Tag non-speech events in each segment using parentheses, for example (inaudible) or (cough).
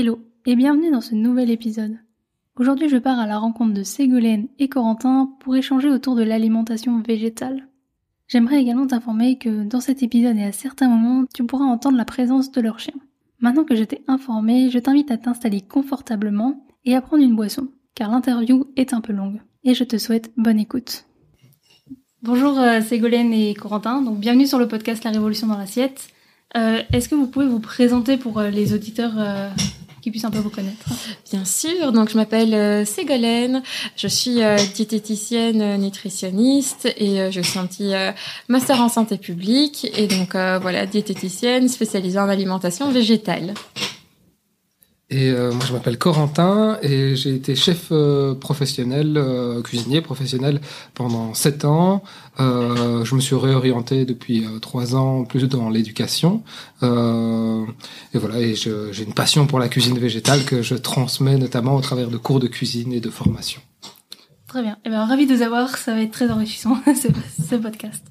Hello et bienvenue dans ce nouvel épisode. Aujourd'hui je pars à la rencontre de Ségolène et Corentin pour échanger autour de l'alimentation végétale. J'aimerais également t'informer que dans cet épisode et à certains moments tu pourras entendre la présence de leur chien. Maintenant que je t'ai informé, je t'invite à t'installer confortablement et à prendre une boisson, car l'interview est un peu longue. Et je te souhaite bonne écoute. Bonjour euh, Ségolène et Corentin, donc bienvenue sur le podcast La Révolution dans l'assiette. Euh, Est-ce que vous pouvez vous présenter pour euh, les auditeurs qui puissent un peu vous connaître. Bien sûr, donc je m'appelle euh, Ségolène, je suis euh, diététicienne euh, nutritionniste et je suis un petit master en santé publique. Et donc voilà, diététicienne spécialisée en alimentation végétale. Et euh, moi, je m'appelle Corentin et j'ai été chef euh, professionnel, euh, cuisinier professionnel pendant sept ans. Euh, je me suis réorienté depuis euh, trois ans plus dans l'éducation. Euh, et voilà, et j'ai une passion pour la cuisine végétale que je transmets notamment au travers de cours de cuisine et de formation. Très bien. Eh bien, ravi de vous avoir. Ça va être très enrichissant (laughs) ce, ce podcast.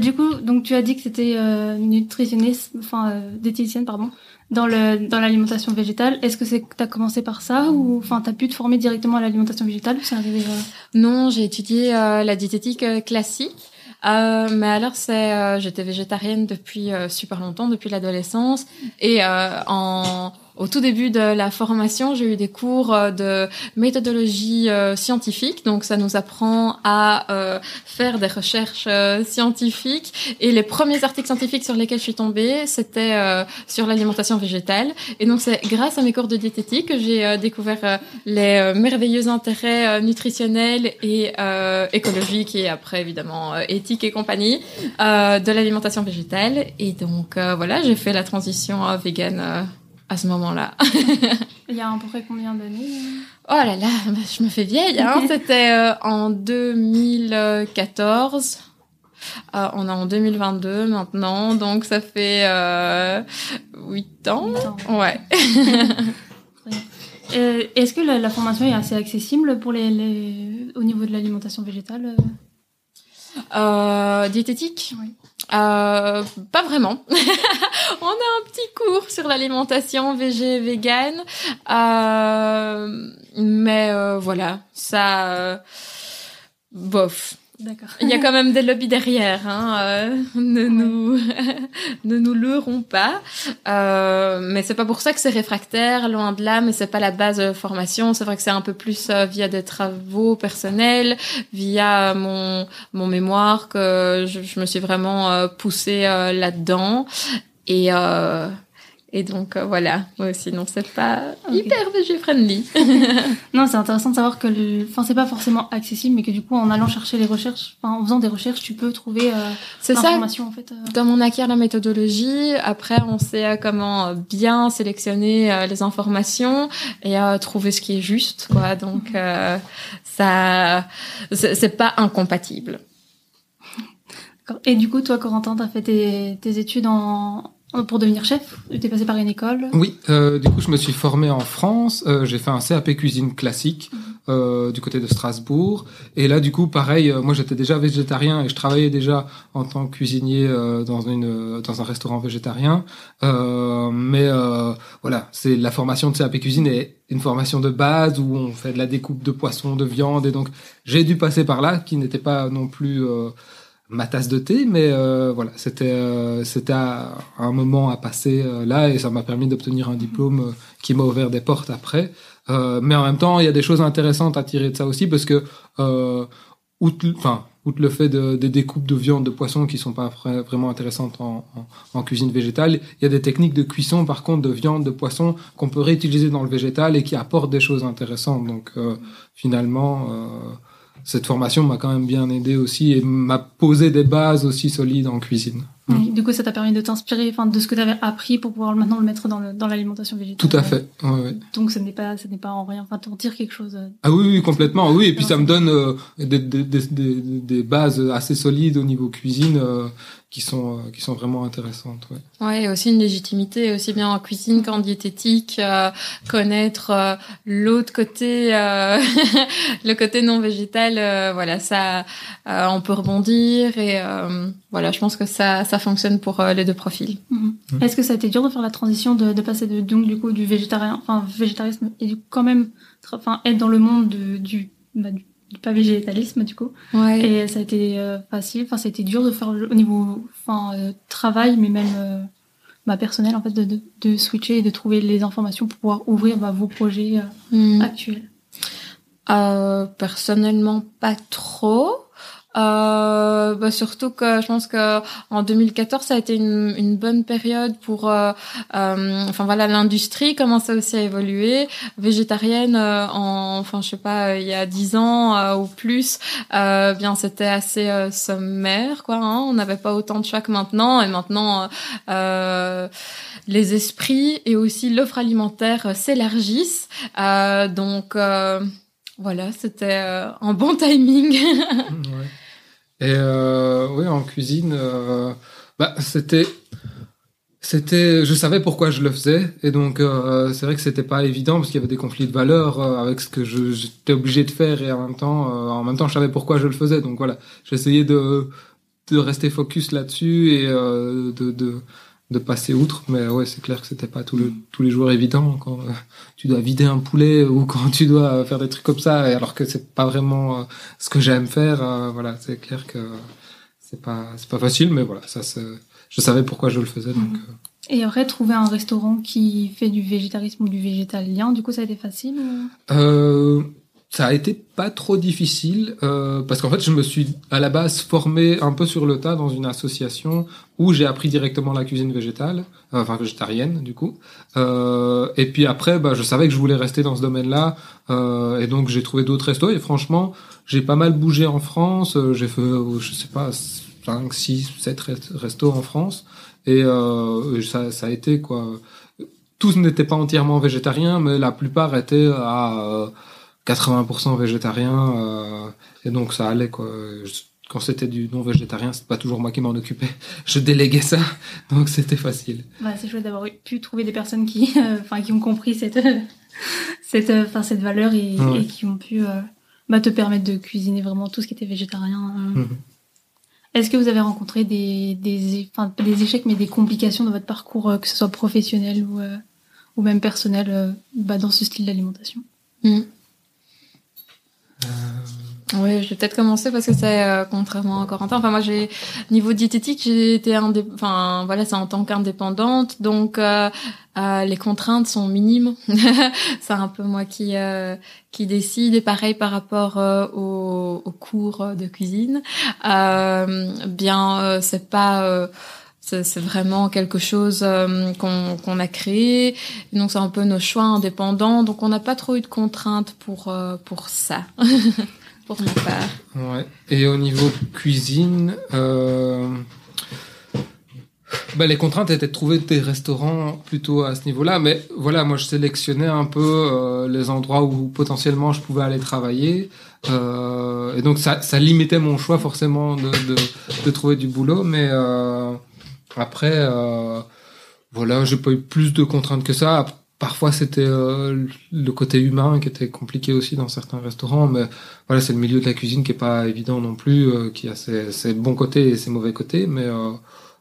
Du coup, donc tu as dit que c'était euh, nutritionniste, enfin diététicienne, pardon, dans le dans l'alimentation végétale. Est-ce que c'est t'as commencé par ça ou enfin t'as pu te former directement à l'alimentation végétale ou c'est arrivé euh, Non, j'ai étudié euh, la diététique euh, classique. Euh, mais alors c'est euh, j'étais végétarienne depuis euh, super longtemps depuis l'adolescence et euh, en au tout début de la formation, j'ai eu des cours euh, de méthodologie euh, scientifique, donc ça nous apprend à euh, faire des recherches euh, scientifiques. Et les premiers articles scientifiques sur lesquels je suis tombée, c'était sur l'alimentation végétale. Et donc c'est grâce à mes cours de diététique que j'ai découvert les merveilleux intérêts nutritionnels et écologiques et après évidemment éthiques et compagnie de l'alimentation végétale. Et donc voilà, j'ai fait la transition euh, à ce moment-là. (laughs) Il y a à peu près combien d'années Oh là là, bah, je me fais vieille. Hein. (laughs) C'était euh, en 2014. Euh, on est en 2022 maintenant, donc ça fait euh, 8 ans. Huit ans. Ouais. (laughs) Euh, Est-ce que la, la formation est assez accessible pour les, les au niveau de l'alimentation végétale? Euh, diététique? Oui. Euh, Pas vraiment. (laughs) On a un petit cours sur l'alimentation végé vegan, euh, mais euh, voilà, ça, bof. D'accord. Il y a quand même des lobbies derrière, hein. euh, ne nous (laughs) ne nous leurrons pas. Euh, mais c'est pas pour ça que c'est réfractaire, loin de là. Mais c'est pas la base de formation. C'est vrai que c'est un peu plus euh, via des travaux personnels, via mon mon mémoire que je, je me suis vraiment euh, poussée euh, là-dedans. Et euh, et donc euh, voilà. Ouais, sinon c'est pas hyper végé friendly. (laughs) Non, c'est intéressant de savoir que, le... enfin, c'est pas forcément accessible, mais que du coup, en allant chercher les recherches, enfin, en faisant des recherches, tu peux trouver euh, l'information en fait. euh. Comme on acquiert la méthodologie, après on sait euh, comment euh, bien sélectionner euh, les informations et trouver ce qui est juste, quoi. Donc euh, ça, c'est pas incompatible. Et du coup, toi, Corentin, t'as fait tes, tes études en... pour devenir chef T'es passé par une école? Oui, euh, du coup, je me suis formé en France. Euh, j'ai fait un CAP cuisine classique euh, du côté de Strasbourg. Et là, du coup, pareil, euh, moi, j'étais déjà végétarien et je travaillais déjà en tant que cuisinier euh, dans une euh, dans un restaurant végétarien. Euh, mais euh, voilà, c'est la formation de CAP cuisine est une formation de base où on fait de la découpe de poisson, de viande, et donc j'ai dû passer par là, qui n'était pas non plus euh, ma tasse de thé, mais euh, voilà, c'était euh, c'était un moment à passer euh, là et ça m'a permis d'obtenir un diplôme euh, qui m'a ouvert des portes après. Euh, mais en même temps, il y a des choses intéressantes à tirer de ça aussi parce que outre, enfin, outre le fait de, des découpes de viande, de poisson qui sont pas vra- vraiment intéressantes en, cuisine végétale, il y a des techniques de cuisson par contre de viande, de poisson qu'on peut réutiliser dans le végétal et qui apportent des choses intéressantes. Donc finalement, euh, cette formation m'a quand même bien aidé aussi et m'a posé des bases aussi solides en cuisine. Mm. Du coup, ça t'a permis de t'inspirer, enfin, de ce que tu avais appris pour pouvoir maintenant le mettre dans le- dans l'alimentation végétale. Tout à fait. Ouais, ouais. Donc, ce n'est pas, ce n'est pas en rien. Enfin, t'en tires quelque chose. euh, Ah oui, oui, complètement. Oui, et puis ça me donne euh, des, des, des, des, des bases assez solides au niveau cuisine euh, qui sont euh, qui sont vraiment intéressantes. Ouais. Ouais, et aussi une légitimité, aussi bien en cuisine qu'en diététique, euh, connaître euh, l'autre côté, euh, (laughs) le côté non végétal, euh, voilà, ça, euh, on peut rebondir et euh, voilà, je pense que ça, ça fonctionne pour euh, les deux profils. Mhm. Mm. Est-ce que ça a été dur de faire la transition de, de passer de, donc, du coup, du végétarien, enfin, végétarisme et du quand même, enfin, être dans le monde de- du, bah, du, du pas végétalisme, du coup? Ouais. Et ça a été euh, facile, enfin, ça a été dur de faire le- au niveau, enfin, euh, travail, mais même, euh, bah, personnel, en fait, de, de, de switcher et de trouver les informations pour pouvoir ouvrir, bah, vos projets euh, Mm. actuels. Euh, personnellement, pas trop. Euh, bah surtout que je pense que en 2014 ça a été une, une bonne période pour euh, euh, enfin voilà l'industrie commençait aussi à évoluer. Végétarienne euh, en enfin je sais pas euh, il y a dix ans euh, ou plus bien c'était assez sommaire quoi hein, on n'avait pas autant de choix que maintenant. Et maintenant les esprits et aussi l'offre alimentaire s'élargissent. Donc voilà, c'était euh, un bon timing. (laughs) Et euh, oui, en cuisine, euh, bah, c'était, c'était, je savais pourquoi je le faisais, et donc euh, c'est vrai que c'était pas évident parce qu'il y avait des conflits de valeurs euh, avec ce que j'étais obligé de faire, et en même temps, euh, en même temps, je savais pourquoi je le faisais. Donc voilà, j'essayais de de rester focus là-dessus et euh, de, de de passer outre. Mais ouais, c'est clair que c'était pas tout le, tous les jours évident quand euh, tu dois vider un poulet (laughs) ou quand tu dois euh, faire des trucs comme ça, et alors que c'est pas vraiment euh, ce que j'aime faire. euh, voilà, c'est clair que c'est pas c'est pas facile, mais voilà, ça c'est je savais pourquoi je le faisais. Donc, euh, Et après, trouver un restaurant qui fait du végétarisme ou du végétalien, du coup, ça a été facile ou... Ça a été pas trop difficile euh, parce qu'en fait je me suis à la base formé un peu sur le tas dans une association où j'ai appris directement la cuisine végétale, euh, enfin végétarienne du coup. Euh, et puis après, bah, je savais que je voulais rester dans ce domaine-là euh, et donc j'ai trouvé d'autres restos et franchement j'ai pas mal bougé en France. Euh, j'ai fait euh, je sais pas 5, 6, 7 rest- restos en France et ça, ça a été quoi. Tous n'étaient pas entièrement végétariens, mais la plupart étaient à 80% végétarien euh, et donc ça allait quoi. Je- Quand c'était du non végétarien, c'est pas toujours moi qui m'en occupais. Je déléguais ça, donc c'était facile. Bah, c'est chouette d'avoir pu trouver des personnes qui, (laughs) euh, enfin, qui ont compris cette, euh, cette, euh, enfin, cette valeur et, Ouais. et qui ont pu euh, bah, te permettre de cuisiner vraiment tout ce qui était végétarien. euh. Mhm. Est-ce que vous avez rencontré des, des, des échecs, mais des complications dans votre parcours, euh, que ce soit professionnel ou, euh, ou même personnel, euh, bah, dans ce style d'alimentation? Mm. Oui, je vais peut-être commencer parce que c'est euh, contrairement à Corentin. Enfin, moi, j'ai niveau diététique, j'ai été indé... enfin voilà, c'est en tant qu'indépendante, donc euh, euh, les contraintes sont minimes. (laughs) c'est un peu moi qui euh, qui décide. Et pareil par rapport euh, aux, aux cours de cuisine. Euh, bien, euh, c'est pas euh, c'est vraiment quelque chose euh, qu'on a créé. Donc c'est un peu nos choix indépendants. Donc on n'a pas trop eu de contraintes pour euh, pour ça, (laughs) pour ma part. Ouais. Et au niveau cuisine, euh... bah, les contraintes étaient de trouver des restaurants plutôt à ce niveau-là. Mais voilà, moi je sélectionnais un peu les endroits où potentiellement je pouvais aller travailler. Et donc ça, limitait mon choix forcément de, de, de trouver du boulot. Mais après, euh, voilà, j'ai pas eu plus de contraintes que ça. Parfois, c'était euh, le côté humain qui était compliqué aussi dans certains restaurants, mais voilà, c'est le milieu de la cuisine qui est pas évident non plus, euh, qui a ses, ses bons côtés et ses mauvais côtés, mais euh,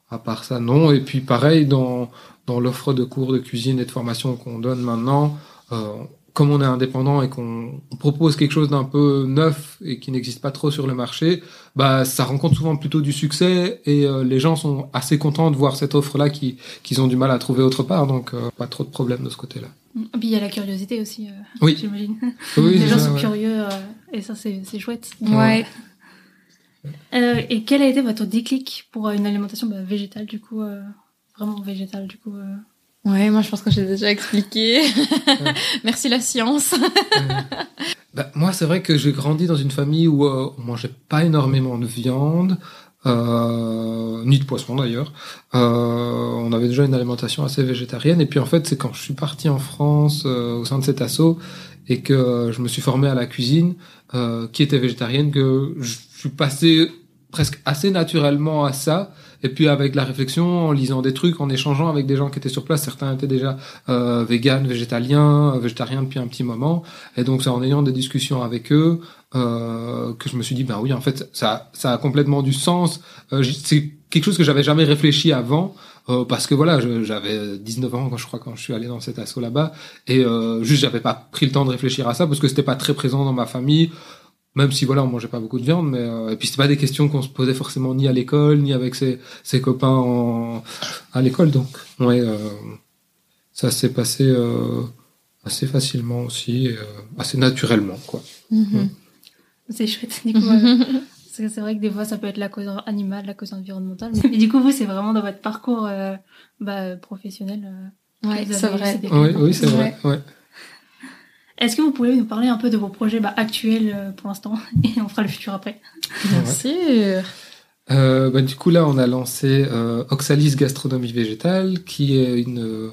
à part ça, non. Et puis pareil, dans, dans l'offre de cours de cuisine et de formation qu'on donne maintenant, euh, comme on est indépendant et qu'on on propose quelque chose d'un peu neuf et qui n'existe pas trop sur le marché, bah ça rencontre souvent plutôt du succès et euh, les gens sont assez contents de voir cette offre-là qui qu'ils ont du mal à trouver autre part, donc euh, pas trop de problèmes de ce côté-là. Et puis il y a la curiosité aussi, euh, Oui. (laughs) j'imagine. Oui, Les gens ça, sont ouais. curieux euh, et ça c'est c'est chouette. Ouais. Euh, et quel a été votre déclic pour une alimentation bah, végétale du coup, euh, vraiment végétale du coup euh... Ouais, moi je pense que j'ai déjà expliqué. (laughs) Merci la science. (laughs) Bah, moi, c'est vrai que j'ai grandi dans une famille où euh, on mangeait pas énormément de viande. euh, ni de poisson d'ailleurs. Euh, on avait déjà une alimentation assez végétarienne. Et puis en fait, c'est quand je suis parti en France euh, au sein de cet assaut et que je me suis formé à la cuisine euh, qui était végétarienne que je suis passé presque assez naturellement à ça. Et puis avec la réflexion, en lisant des trucs, en échangeant avec des gens qui étaient sur place, certains étaient déjà euh, véganes, végétaliens, euh, végétariens depuis un petit moment. Et donc c'est en ayant des discussions avec eux euh, que je me suis dit, ben oui, en fait, ça, ça a complètement du sens. Euh, c'est quelque chose que j'avais jamais réfléchi avant. Euh, parce que voilà, j'avais 19 ans quand je crois quand je suis allé dans cet assaut là-bas et euh, juste j'avais pas pris le temps de réfléchir à ça parce que c'était pas très présent dans ma famille même si voilà on mangeait pas beaucoup de viande mais euh, et puis c'était pas des questions qu'on se posait forcément ni à l'école ni avec ses, ses copains en, à l'école donc ouais euh, ça s'est passé euh, assez facilement aussi et, euh, assez naturellement quoi Mhm. C'est chouette. Du coup, (laughs) c'est vrai que des fois, ça peut être la cause animale, la cause environnementale. Mais, et du coup, vous, c'est vraiment dans votre parcours euh, bah, professionnel. euh, Ouais, c'est vrai. oui oui c'est vrai ouais Est-ce que vous pouvez nous parler un peu de vos projets bah, actuels euh, pour l'instant (laughs) et on fera le futur après Bien Ouais. sûr. Euh, bah, du coup, là, on a lancé euh, Oxalis Gastronomie Végétale, qui est une, euh,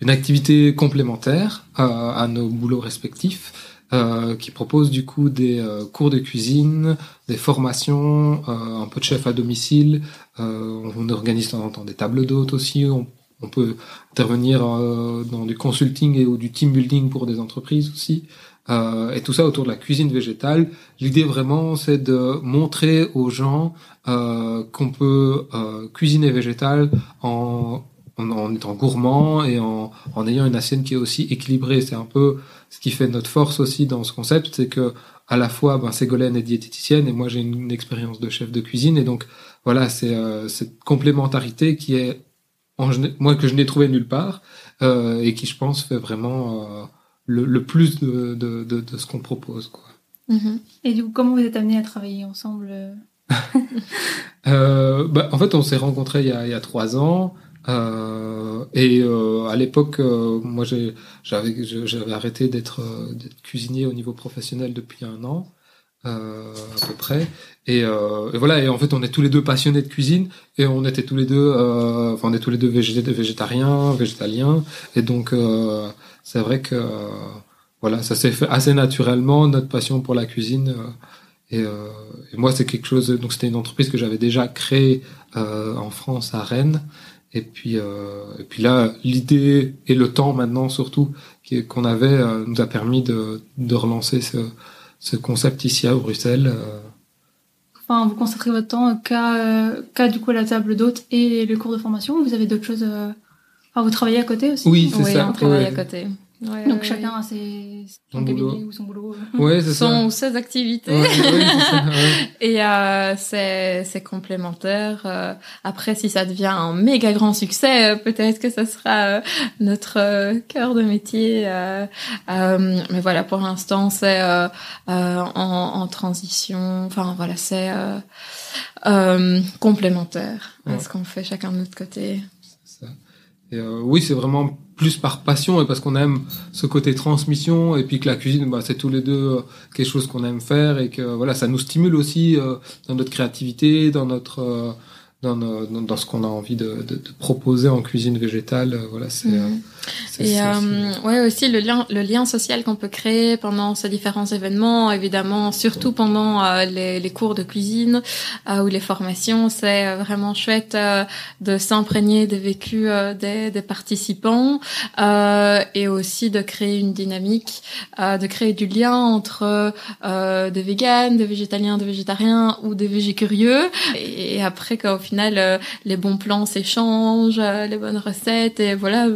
une activité complémentaire à, à nos boulots respectifs, euh, qui propose du coup des euh, cours de cuisine, des formations, euh, un peu de chef à domicile. Euh, on organise de temps en temps des tables d'hôtes aussi. On, on peut intervenir euh, dans du consulting et ou du team building pour des entreprises aussi. Euh, et tout ça autour de la cuisine végétale. L'idée vraiment, c'est de montrer aux gens euh, qu'on peut euh, cuisiner végétal en, en, en étant gourmand et en, en ayant une assiette qui est aussi équilibrée. C'est un peu ce qui fait notre force aussi dans ce concept, c'est que à la fois, ben, Ségolène est diététicienne et moi j'ai une expérience de chef de cuisine et donc voilà, c'est euh, cette complémentarité qui est en, moi que je n'ai trouvé nulle part euh, et qui je pense fait vraiment euh, le, le plus de, de, de, de ce qu'on propose. Quoi. Mhm. Et du coup, comment vous êtes amenés à travailler ensemble (laughs) euh? Bah, en fait, on s'est rencontrés il y a, il y a trois ans. Euh, et euh, à l'époque, moi, j'avais arrêté d'être cuisinier au niveau professionnel depuis un an, euh, à peu près. Et, euh, et voilà. Et en fait, on est tous les deux passionnés de cuisine et on était tous les deux, euh, enfin, on est tous les deux végé- végétariens, végétaliens. Et donc, euh, c'est vrai que voilà, ça s'est fait assez naturellement notre passion pour la cuisine. euh, et, euh, et moi, c'est quelque chose. Donc, c'était une entreprise que j'avais déjà créée en France, à Rennes. Et puis, et puis là, l'idée et le temps maintenant, surtout, qu'on avait, nous a permis de, de relancer ce, ce concept ici à Bruxelles. euh. Enfin, vous concentrez votre temps qu'à euh, qu'à, du coup la table d'hôte et le cours de formation ou vous avez d'autres choses euh, Enfin, vous travaillez à côté aussi? Oui, c'est Oui, ça. on travaille ouais. à côté. Ouais, Donc ouais, chacun ouais. a ses, son Son cabinet boulot. ou son boulot. Ouais, c'est ça. Son ou ses activités. Ouais, ça, (laughs) ouais. Et euh, c'est c'est complémentaire. Euh, après, si ça devient un méga grand succès, euh, peut-être que ça sera euh, notre cœur de métier. euh, euh, mais voilà, pour l'instant, c'est euh, euh, en, en transition. Enfin, voilà, c'est euh, euh, complémentaire à ce qu'on fait chacun de notre côté. C'est ça. Et euh, oui, c'est vraiment plus par passion et parce qu'on aime ce côté transmission et puis que la cuisine, bah, c'est tous les deux euh, quelque chose qu'on aime faire et que voilà, ça nous stimule aussi euh, dans notre créativité, dans notre euh, dans, nos- dans, dans ce qu'on a envie de, de, de proposer en cuisine végétale. euh, voilà, c'est euh, c'est- Et euh, ouais aussi le lien le lien social qu'on peut créer pendant ces différents événements évidemment surtout pendant euh, les, les cours de cuisine euh, ou les formations. C'est euh, vraiment chouette euh, de s'imprégner des vécus euh, des, des participants euh, et aussi de créer une dynamique euh, de créer du lien entre euh, des véganes des végétaliens des végétariens ou des végécurieux. Et, et après qu'au final euh, les bons plans s'échangent euh, les bonnes recettes et voilà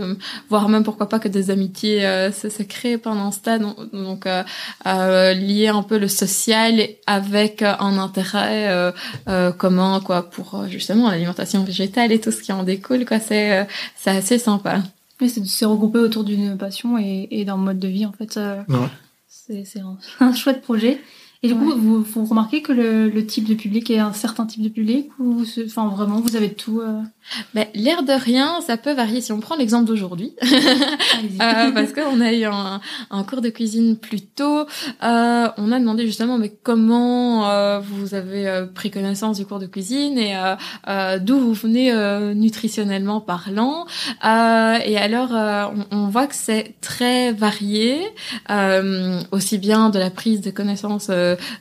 voire même pourquoi pas que des amitiés euh, se, se créent pendant ce temps. Donc, donc euh, euh, lier un peu le social avec un intérêt euh, euh, commun quoi pour justement l'alimentation végétale et tout ce qui en découle quoi. C'est euh, c'est assez sympa. Oui, c'est de se regrouper autour d'une passion et, et d'un mode de vie en fait. euh, Ouais. c'est c'est un, (laughs) un chouette projet. Et du coup, vous, vous remarquez que le, le, type de public est un certain type de public ou enfin vraiment vous avez tout euh... ben, L'air de rien, ça peut varier. Si on prend l'exemple d'aujourd'hui, (laughs) euh, parce qu'on a eu un, un, cours de cuisine plus tôt, euh, on a demandé justement mais comment euh, vous avez euh, pris connaissance du cours de cuisine et euh, d'où vous venez nutritionnellement parlant. et alors, on, on, voit que c'est très varié, aussi bien de la prise de connaissance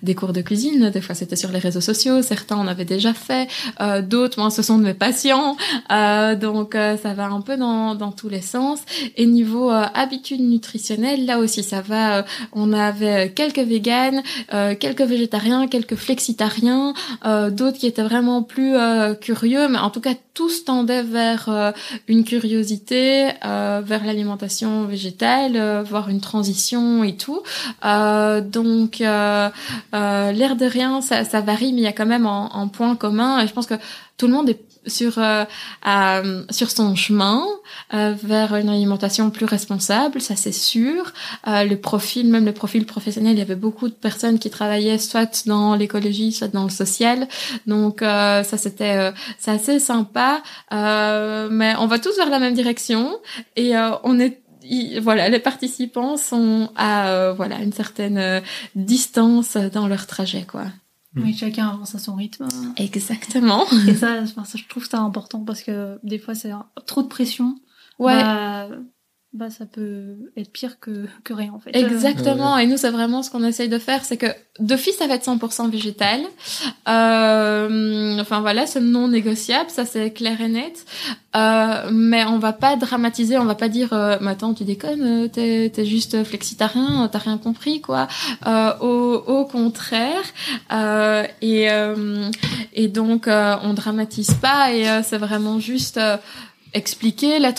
des cours de cuisine. Des fois, c'était sur les réseaux sociaux. Certains en avaient déjà fait. D'autres, moi, ce sont de mes patients. donc, ça va un peu dans, dans tous les sens. Et niveau habitudes nutritionnelles, là aussi, ça va. on avait quelques véganes, quelques végétariens, quelques flexitariens, d'autres qui étaient vraiment plus curieux, mais en tout cas, tous tendaient vers une curiosité, vers l'alimentation végétale, voire une transition et tout. donc, euh, l'air de rien, ça, ça, varie, mais il y a quand même un, point commun. Et je pense que tout le monde est sur euh, sur son chemin euh, vers une alimentation plus responsable, ça c'est sûr. Euh, le profil, même le profil professionnel, il y avait beaucoup de personnes qui travaillaient soit dans l'écologie, soit dans le social. Donc euh, ça c'était euh, c'est assez sympa. mais on va tous vers la même direction et on est voilà, les participants sont à euh, voilà une certaine euh, distance dans leur trajet, quoi. Oui, chacun avance à son rythme. Exactement. Et ça, ça je trouve ça important parce que des fois, c'est trop de pression. Ouais. Bah, bah ça peut être pire que, que rien en fait. Exactement. Et nous c'est vraiment ce qu'on essaye de faire, c'est que d'office ça va être 100% végétal. Euh, enfin voilà, c'est non négociable, ça c'est clair et net. Euh, mais on va pas dramatiser, on va pas dire euh, mais attends tu déconnes, euh, t'es es juste flexitarien, t'as rien compris quoi. Euh, au, au contraire. Euh, et et donc on dramatise pas et c'est vraiment juste expliquer la,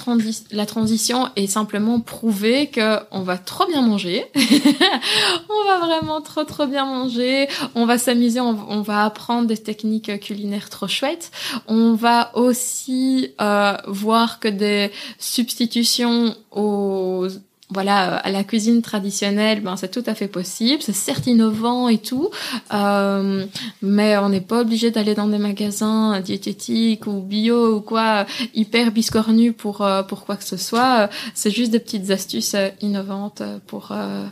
la transition et simplement prouver que on va trop bien manger. (laughs) on va vraiment trop trop bien manger. On va s'amuser, on, on, va apprendre des techniques culinaires trop chouettes. On va aussi euh, voir que des substitutions aux voilà, à la cuisine traditionnelle, ben c'est tout à fait possible. C'est certes innovant et tout, euh, mais on n'est pas obligé d'aller dans des magasins diététiques ou bio ou quoi hyper biscornus pour euh, pour quoi que ce soit. C'est juste des petites astuces euh, innovantes pour euh,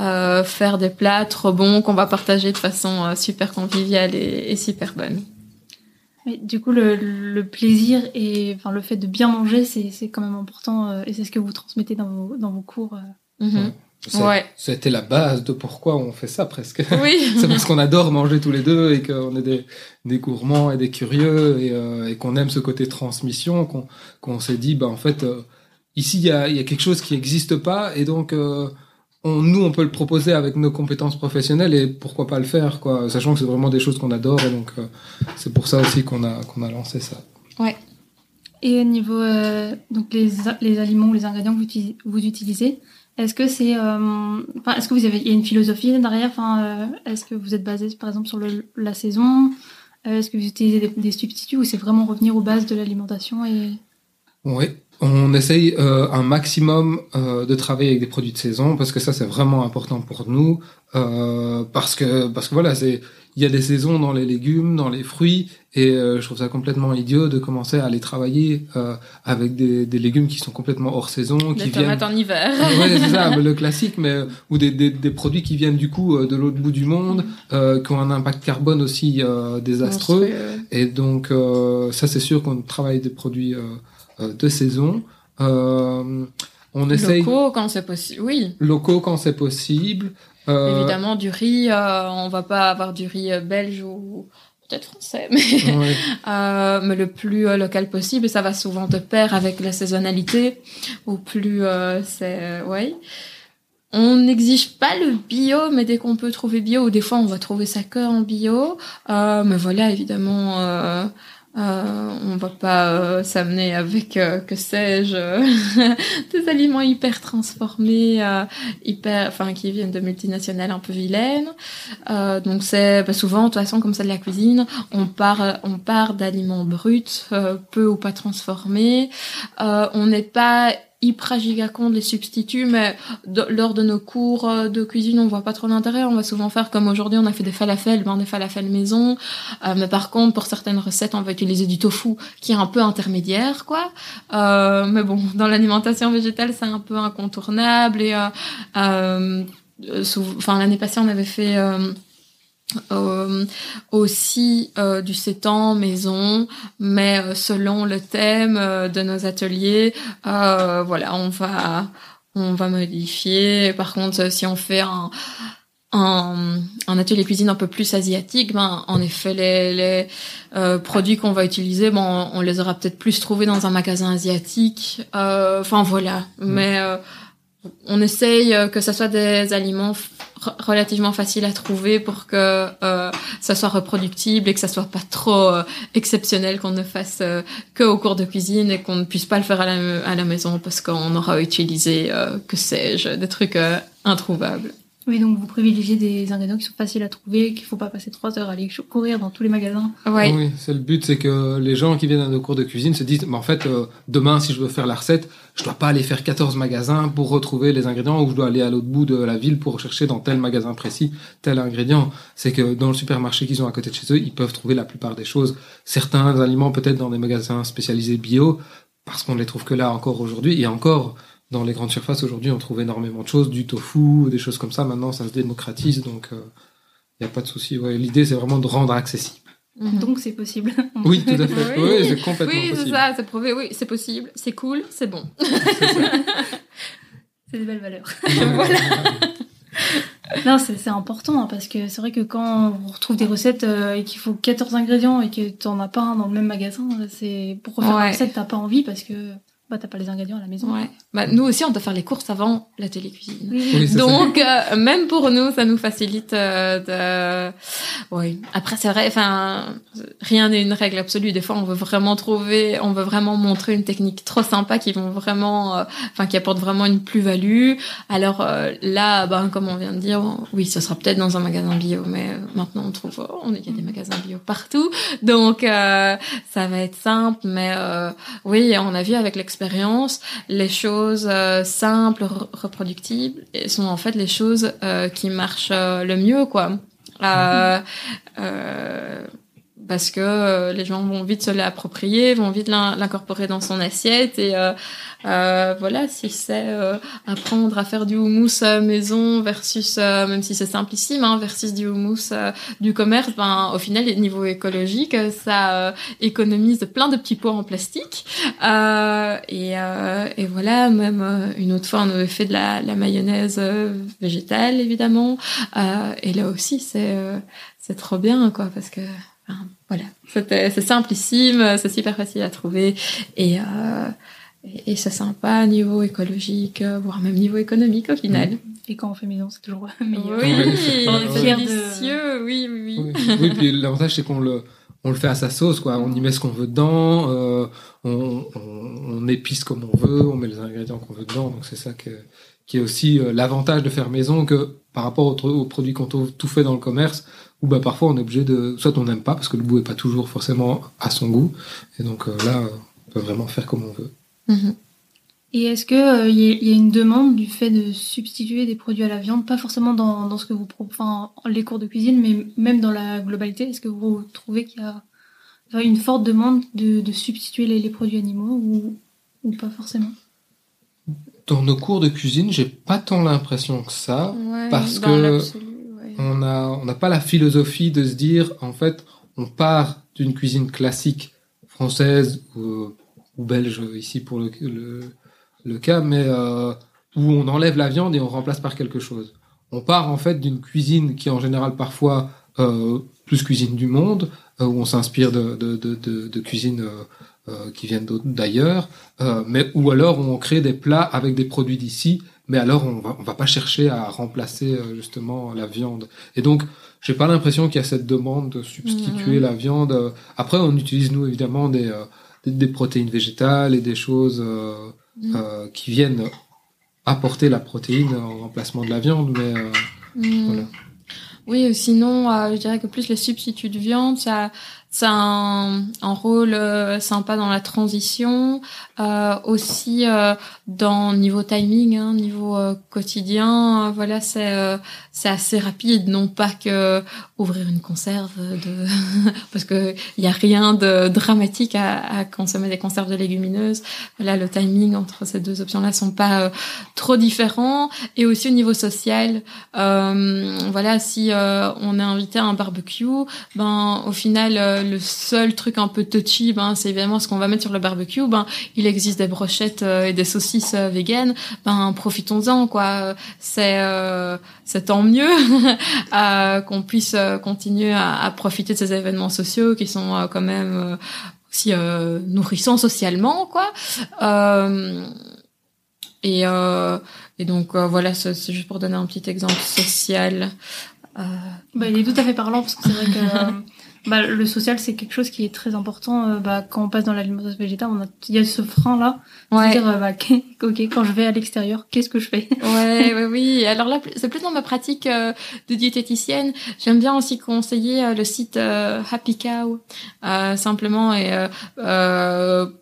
euh, faire des plats trop bons qu'on va partager de façon super conviviale et super bonne. Mais du coup, le, le, plaisir et enfin le fait de bien manger, c'est quand même important euh, et c'est ce que vous transmettez dans vos, dans vos cours. Euh. Mm -hmm. Ouais. C'était la base de pourquoi on fait ça presque. (laughs) Oui. c'est parce qu'on adore manger tous les deux et qu'on est des, des gourmands et des curieux et, euh, et qu'on aime ce côté transmission qu'on qu'on s'est dit, bah en fait, euh, ici il y a, y a quelque chose qui n'existe pas et donc euh, on, nous, on peut le proposer avec nos compétences professionnelles et pourquoi pas le faire, quoi, sachant que c'est vraiment des choses qu'on adore et donc euh, c'est pour ça aussi qu'on a a lancé ça. Ouais. Et au niveau euh, donc les, les aliments, les ingrédients que vous, utilisez, est-ce que c'est, euh, est-ce que vous avez, il y a une philosophie derrière, euh, est-ce que vous êtes basé par exemple sur la saison, est-ce que vous utilisez des, substituts ou c'est vraiment revenir aux bases de l'alimentation Oui, on essaye euh, un maximum euh, de travailler avec des produits de saison parce que ça c'est vraiment important pour nous euh, parce que parce que voilà c'est il y a des saisons dans les légumes dans les fruits et euh, je trouve ça complètement idiot de commencer à aller travailler euh, avec des, des, légumes qui sont complètement hors saison des qui tomates viennent en hiver. Ouais c'est ça (laughs) le classique mais ou des, des, des, produits qui viennent du coup de l'autre bout du monde qui ont un impact carbone aussi désastreux. Monstrueux. et donc ça c'est sûr qu'on travaille des produits de saison. Euh, on essaye locaux quand c'est possible. Oui. Locaux quand c'est possible. Euh... Évidemment, du riz, euh, on va pas avoir du riz belge ou peut-être français, (laughs) mais, ouais. euh, mais le plus local possible. Et ça va souvent de pair avec la saisonnalité. Au plus c'est ouais. On n'exige pas le bio, mais dès qu'on peut trouver bio, ou des fois on va trouver ça que en bio. mais voilà, évidemment. Euh, euh, on va pas euh, s'amener avec euh, que sais-je (laughs) des aliments hyper transformés, euh, hyper, enfin qui viennent de multinationales un peu vilaines. Euh, donc c'est bah, souvent de toute façon comme ça de la cuisine, on part on part d'aliments bruts, peu ou pas transformés. on n'est pas hyper giga con les substituts, mais lors de nos cours euh, de cuisine, on voit pas trop l'intérêt. On va souvent faire comme aujourd'hui, on a fait des falafels, ben des falafels maison. Euh, mais par contre, pour certaines recettes, on va utiliser du tofu, qui est un peu intermédiaire, quoi. Euh, mais bon, dans l'alimentation végétale, c'est un peu incontournable. Et euh, enfin l'année passée, on avait fait euh, aussi euh, du sétan maison, mais euh, selon le thème de nos ateliers, voilà, on va on va modifier. Par contre, si on fait un un, un atelier cuisine un peu plus asiatique, ben en effet les, les produits qu'on va utiliser, bon, on les aura peut-être plus trouvés dans un magasin asiatique. Enfin voilà, mmh. mais on essaye que ce soit des aliments relativement faciles à trouver pour que euh, ça soit reproductible et que ça soit pas trop euh, exceptionnel qu'on ne fasse euh, que au cours de cuisine et qu'on ne puisse pas le faire à la maison parce qu'on aura utilisé que sais-je des trucs introuvables. Oui, donc vous privilégiez des ingrédients qui sont faciles à trouver, qu'il faut pas passer trois heures à aller courir dans tous les magasins. Ouais. Oui, c'est le but, c'est que les gens qui viennent à nos cours de cuisine se disent, mais en fait, euh, demain, si je veux faire la recette, je dois pas aller faire 14 magasins pour retrouver les ingrédients ou je dois aller à l'autre bout de la ville pour chercher dans tel magasin précis tel ingrédient. C'est que dans le supermarché qu'ils ont à côté de chez eux, ils peuvent trouver la plupart des choses. Certains aliments peut-être dans des magasins spécialisés bio, parce qu'on les trouve que là encore aujourd'hui et encore dans les grandes surfaces aujourd'hui, on trouve énormément de choses, du tofu, des choses comme ça. Maintenant, ça se démocratise, donc il euh, n'y a pas de souci. Ouais, L'idée, c'est vraiment de rendre accessible. Mhm. Donc c'est possible. (laughs) oui, tout à fait. oui, c'est complètement oui, possible. Oui, c'est ça, c'est prouvé. Oui, c'est possible, c'est cool, c'est bon. c'est (laughs) des belles valeurs. (laughs) voilà. non, c'est important hein, parce que c'est vrai que quand on retrouve des recettes euh, et qu'il faut 14 ingrédients et que tu n'en as pas un dans le même magasin, c'est pour refaire ouais. une recette, t'as pas envie parce que bah, t'as pas les ingrédients à la maison. Ouais. Bah, nous aussi, on doit faire les courses avant la télécuisine. Oui. Donc, euh, même pour nous, ça nous facilite euh, de... Oui. Après, c'est vrai, enfin, rien n'est une règle absolue. Des fois, on veut vraiment trouver, on veut vraiment montrer une technique trop sympa qui vont vraiment, euh, enfin, qui apporte vraiment une plus-value. Alors là, ben, comme on vient de dire, oui, ce sera peut-être dans un magasin bio, mais maintenant, on trouve, oh, on il y a des magasins bio partout. Donc, ça va être simple, mais oui, on a vu avec l'expérience expérience, les choses euh, simples, reproductibles, sont en fait les choses euh, qui marchent euh, le mieux, quoi. Euh, parce que les gens vont vite se l'approprier, vont vite l'incorporer dans son assiette et euh, voilà, si c'est euh, apprendre à faire du houmous maison versus, euh, même si c'est simplissime, hein, versus du houmous du commerce, ben au final, niveau écologique, ça économise plein de petits pots en plastique. et, et voilà, même une autre fois, on avait fait de la, la mayonnaise végétale, évidemment. et là aussi, c'est c'est trop bien, quoi, parce que voilà, c'est simplissime, c'est super facile à trouver et euh, et, c'est sympa niveau écologique, euh, voire même niveau économique au final. Et quand on fait maison, c'est toujours (laughs) meilleur. Oui, c'est délicieux, oui, oui, oui. Oui, puis l'avantage c'est qu'on le on le fait à sa sauce, quoi. On y met ce qu'on veut dedans, euh, on, on, on, épice comme on veut, on met les ingrédients qu'on veut dedans. Donc c'est ça que, qui est aussi euh, l'avantage de faire maison que par rapport aux, produits qu'on trouve tout fait dans le commerce, où bah parfois on est obligé de, soit on n'aime pas parce que le goût est pas toujours forcément à son goût, et donc euh, là on peut vraiment faire comme on veut. Mhm. Et est-ce que il euh, y, a une demande du fait de substituer des produits à la viande, pas forcément dans, dans ce que vous enfin les cours de cuisine, mais même dans la globalité, est-ce que vous trouvez qu'il y a une forte demande de, de substituer les, les, produits animaux ou, ou pas forcément? Dans nos cours de cuisine, j'ai pas tant l'impression que ça, parce que on n'a pas la philosophie de se dire en fait on part d'une cuisine classique française ou belge ici pour le, cas, mais euh, où on enlève la viande et on remplace par quelque chose. On part en fait d'une cuisine qui est en général parfois euh, plus cuisine du monde, euh, où on s'inspire de, de, qui viennent d'ailleurs, mais ou alors on crée des plats avec des produits d'ici, mais alors on va, on va pas chercher à remplacer justement la viande. Et donc j'ai pas l'impression qu'il y a cette demande de substituer mmh. la viande. Après, on utilise nous évidemment des des protéines végétales et des choses euh, mm. euh, qui viennent apporter la protéine en remplacement de la viande, mais euh, mm. voilà. Oui, sinon, euh, je dirais que plus les substituts de viande, ça, a un, un rôle euh, sympa dans la transition, euh, aussi euh, dans niveau timing, hein, niveau euh, quotidien. voilà, c'est c'est assez rapide, non pas que ouvrir une conserve de (laughs) parce que il y a rien de dramatique à, à, consommer des conserves de légumineuses. Voilà, le timing entre ces deux options-là sont pas trop différents. Et aussi au niveau social, voilà, si on est invité à un barbecue, ben au final le seul truc un peu touchy, ben, c'est évidemment ce qu'on va mettre sur le barbecue. Ben, il existe des brochettes euh, et des saucisses euh, véganes. Ben, profitons-en, quoi. C'est euh, c'est tant mieux (laughs) qu'on puisse continuer à, à, profiter de ces événements sociaux qui sont quand même aussi nourrissants socialement, quoi. et et donc voilà, c'est juste pour donner un petit exemple social. Bah, il est tout à fait parlant parce que c'est vrai que (laughs) bah, le social, c'est quelque chose qui est très important. Euh, bah, quand on passe dans l'alimentation végétale, on a, il y a ce frein-là. Ouais. dire, euh, bah, ok, quand je vais à l'extérieur, qu'est-ce que je fais? Ouais, ouais, oui. Alors là, c'est plus dans ma pratique euh, de diététicienne. J'aime bien aussi conseiller le site Happy Cow, simplement et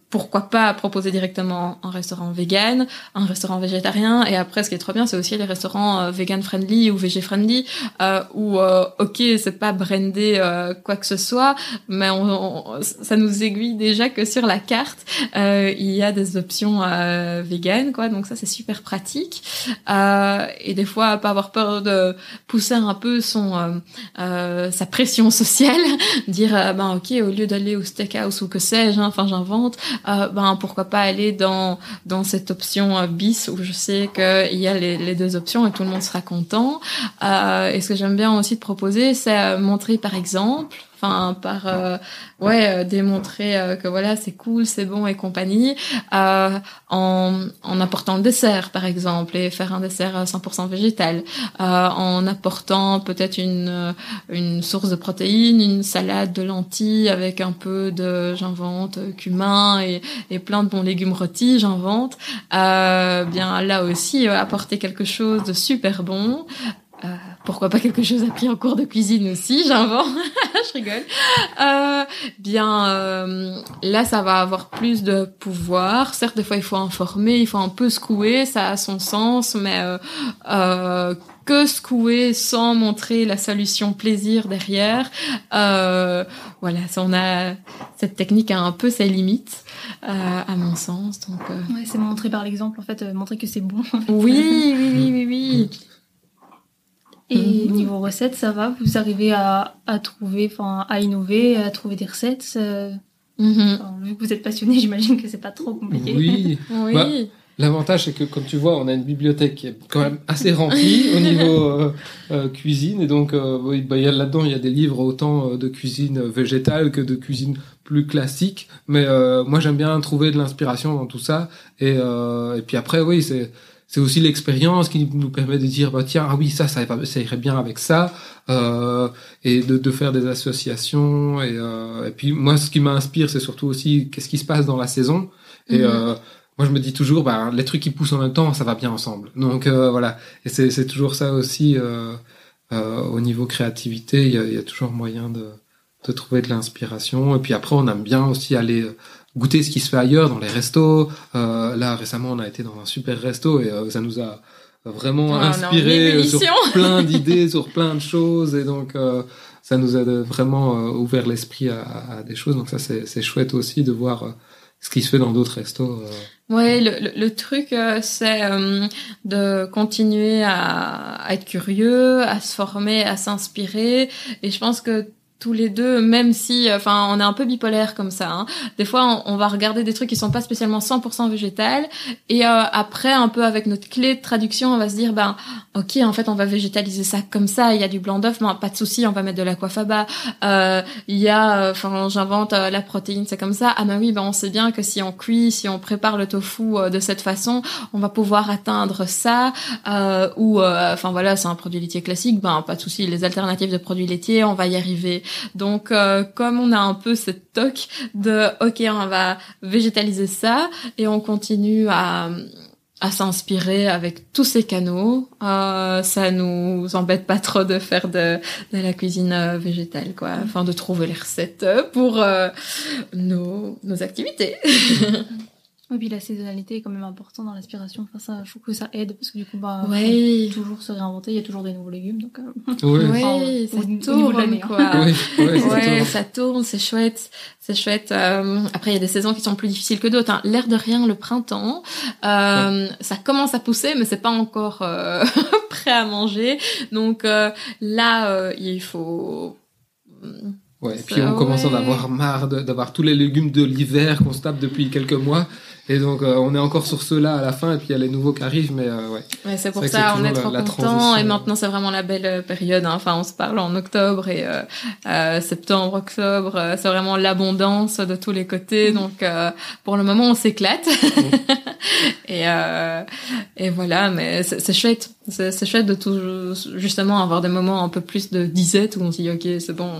pourquoi pas proposer directement un restaurant vegan, un restaurant végétarien, et après ce qui est trop bien, c'est aussi les restaurants euh, vegan friendly ou végé friendly, euh, où euh, ok c'est pas brandé euh, quoi que ce soit, mais on, ça nous aiguille déjà que sur la carte il y a des options vegan quoi, donc ça c'est super pratique, et des fois pas avoir peur de pousser un peu son sa pression sociale, (laughs) dire ben ok au lieu d'aller au steakhouse ou que sais-je, hein, enfin j'invente euh, ben pourquoi pas aller dans dans cette option euh, bis où je sais qu'il y a les, les, deux options et tout le monde sera content. Euh, et ce que j'aime bien aussi de proposer, c'est euh, montrer par exemple enfin par euh, ouais euh, démontrer euh, que voilà c'est cool c'est bon et compagnie en, en apportant le dessert par exemple et faire un dessert 100% végétal en apportant peut-être une une source de protéines une salade de lentilles avec un peu de j'invente cumin et, et plein de bons légumes rôtis j'invente bien là aussi apporter quelque chose de super bon euh, pourquoi pas quelque chose appris en cours de cuisine aussi, j'invente, (laughs) je rigole. Euh, bien, euh, là, ça va avoir plus de pouvoir. Certes, des fois, il faut informer, il faut un peu secouer, ça a son sens, mais euh, que secouer sans montrer la solution plaisir derrière. voilà, on a cette technique a un peu ses limites, à mon sens. Donc, ouais, c'est montrer par l'exemple, en fait, montrer que c'est bon. oui, oui, oui, oui, oui. Et mhm. niveau recettes, ça va? Vous arrivez à, à trouver, enfin, à innover, à trouver des recettes euh... vu que vous êtes passionné, (laughs) j'imagine que c'est pas trop compliqué. Oui. oui. Bah, L'avantage, c'est que, comme tu vois, on a une bibliothèque qui est quand même assez remplie au niveau (laughs) euh, euh, cuisine. Et donc, euh, oui, bah, y a, là-dedans, il y a des livres autant de cuisine végétale que de cuisine plus classique. Mais moi, j'aime bien trouver de l'inspiration dans tout ça. Et, et puis après, oui, c'est c'est aussi l'expérience qui nous permet de dire bah tiens ah oui ça ça, ça irait bien avec ça euh, et de, de, faire des associations et, euh, et puis moi ce qui m'inspire c'est surtout aussi qu'est-ce qui se passe dans la saison. Et mhm. euh, moi je me dis toujours bah les trucs qui poussent en même temps ça va bien ensemble. Donc euh, voilà. Et c'est c'est toujours ça aussi euh, euh, au niveau créativité il y a, y a toujours moyen de de trouver de l'inspiration. Et puis après on aime bien aussi aller goûter ce qui se fait ailleurs dans les restos. Euh, là récemment, on a été dans un super resto et euh, ça nous a vraiment inspiré sur (laughs) plein (laughs) d'idées, sur plein de choses et donc euh, ça nous a vraiment euh, ouvert l'esprit à, à, des choses. Donc ça c'est chouette aussi de voir euh, ce qui se fait dans d'autres restos. Ouais, le, le, truc c'est de continuer à, à être curieux, à se former, à s'inspirer et je pense que tous les deux, même si, enfin, on est un peu bipolaire comme ça. Hein. Des fois, on, va regarder des trucs qui sont pas spécialement 100% végétal, et euh, après, un peu avec notre clé de traduction, on va se dire, ben, ok, en fait, on va végétaliser ça comme ça. Il y a du blanc d'œuf, mais pas de souci, on va mettre de l'aquafaba. Euh, il y a, enfin, j'invente euh, la protéine, c'est comme ça. Ah ben oui, ben on sait bien que si on cuit, si on prépare le tofu euh, de cette façon, on va pouvoir atteindre ça. ou, enfin voilà, c'est un produit laitier classique, ben pas de souci. Les alternatives de produits laitiers, on va y arriver. Donc, euh, comme on a un peu cette toque de, ok, on va végétaliser ça et on continue à s'inspirer avec tous ces canaux. Euh, ça nous embête pas trop de faire de, la cuisine euh, végétale, quoi. Enfin, de trouver les recettes pour nos activités. (laughs) Oui, puis la saisonnalité est quand même importante dans l'inspiration. Enfin, ça, je trouve que ça aide parce que du coup, bah, Ouais. faut toujours se réinventer. Il y a toujours des nouveaux légumes, donc. euh, Oui, (laughs) Ouais, Enfin, ça au- au niveau de tourne, hein. (laughs) quoi. c'est Ouais, ça tourne, c'est chouette, c'est chouette. Euh, après, il y a des saisons qui sont plus difficiles que d'autres. Hein. L'air de rien, le printemps, euh, ça commence à pousser, mais c'est pas encore euh, (laughs) prêt à manger. Donc euh, là, euh, il faut. Ouais, et puis on commence à en avoir marre d'avoir tous les légumes de l'hiver qu'on se tape depuis quelques mois. Et donc euh, on est encore sur ceux-là à la fin et puis il y a les nouveaux qui arrivent, mais euh, ouais. Ouais, c'est pour ça, on est trop content. Et maintenant, c'est vraiment la belle euh, période. hein. Enfin, on se parle en octobre et euh, euh, septembre, octobre. euh, c'est vraiment l'abondance de tous les côtés. Donc, euh, pour le moment, on s'éclate. (laughs) et, euh, et voilà, mais c'est chouette. C'est chouette de tout, justement avoir des moments un peu plus de disette où on se dit, ok, c'est bon.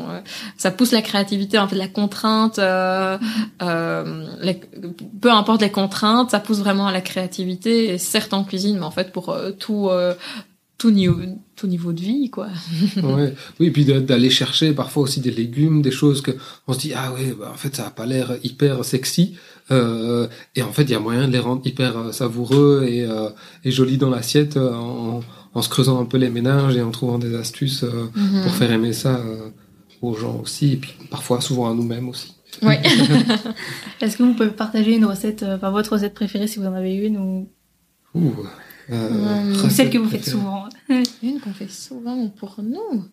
ça pousse la créativité, en fait, la contrainte. Euh, euh, les- peu importe les ça pousse vraiment à la créativité. Et certes en cuisine, mais en fait pour euh, tout, euh, tout niveau, tout niveau de vie, quoi. (laughs) ouais. Oui, et puis d'aller chercher parfois aussi des légumes, des choses que on se dit ah ouais, bah, en fait ça a pas l'air hyper sexy. Euh, et en fait, il y a moyen de les rendre hyper savoureux et, et jolis dans l'assiette en, en se creusant un peu les ménages et en trouvant des astuces pour faire aimer ça aux gens aussi et puis parfois souvent à nous-mêmes aussi. Ouais. (laughs) Est-ce que vous pouvez partager une recette, euh, enfin votre recette préférée si vous en avez une ou? Ouh, euh, Hum. recette celle que vous faites préférée. souvent (laughs) Une qu'on fait souvent pour nous.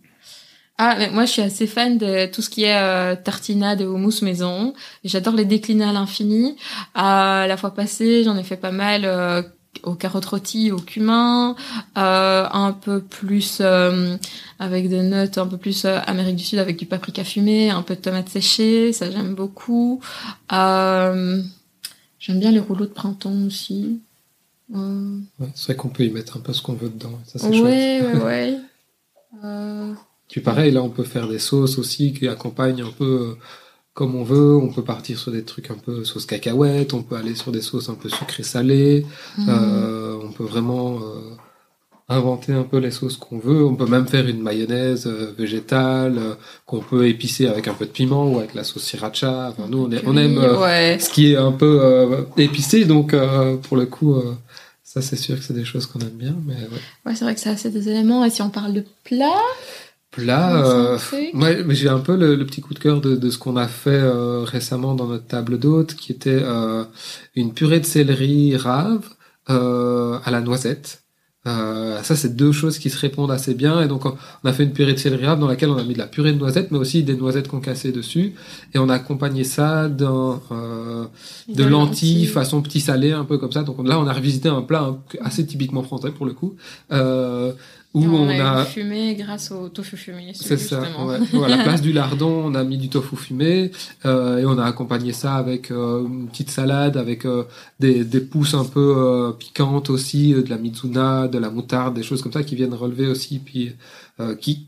Ah, mais moi, je suis assez fan de tout ce qui est euh, tartinade et houmous maison. J'adore les décliner à l'infini. Euh, la fois passée, j'en ai fait pas mal euh, aux carottes rôties, au cumin, euh, un peu plus euh, avec des notes, un peu plus euh, Amérique du Sud avec du paprika fumé, un peu de tomates séchées, ça j'aime beaucoup. J'aime bien les rouleaux de printemps aussi. Ouais, c'est vrai qu'on peut y mettre un peu ce qu'on veut dedans. Ça c'est chouette. ouais, (laughs) ouais, Puis pareil, là, on peut faire des sauces aussi qui accompagnent un peu comme on veut. On peut partir sur des trucs un peu sauce cacahuète. On peut aller sur des sauces un peu sucrées salées. mhm. Euh, on peut vraiment euh, inventer un peu les sauces qu'on veut. On peut même faire une mayonnaise euh, végétale qu'on peut épicer avec un peu de piment ou avec la sauce sriracha. Enfin, nous, on, est- on aime ouais. ce qui est un peu épicé. Donc, pour le coup, ça, c'est sûr que c'est des choses qu'on aime bien. Mais ouais. Ouais, c'est vrai que ça assez des éléments. Et si on parle de plat, Un euh, ouais, j'ai un peu le, le petit coup de cœur de, de ce qu'on a fait euh, récemment dans notre table d'hôte, qui était euh, une purée de céleri rave euh, à la noisette. Euh, ça, c'est deux choses qui se répondent assez bien. Et donc, on a fait une purée de céleri rave dans laquelle on a mis de la purée de noisettes, mais aussi des noisettes concassées dessus. Et on a accompagné ça d'un euh, de lentilles façon petit salé, un peu comme ça. Donc là, on a revisité un plat un- assez typiquement français pour le coup, euh, où on, on a, a fumé grâce au tofu fumé. c'est ça. Ouais. Ou à la place du lardon, on a mis du tofu fumé euh, et on a accompagné ça avec euh, une petite salade, avec euh, des, des pousses un peu euh, piquantes aussi, euh, de la mizuna, de la moutarde, des choses comme ça qui viennent relever aussi, puis euh, qui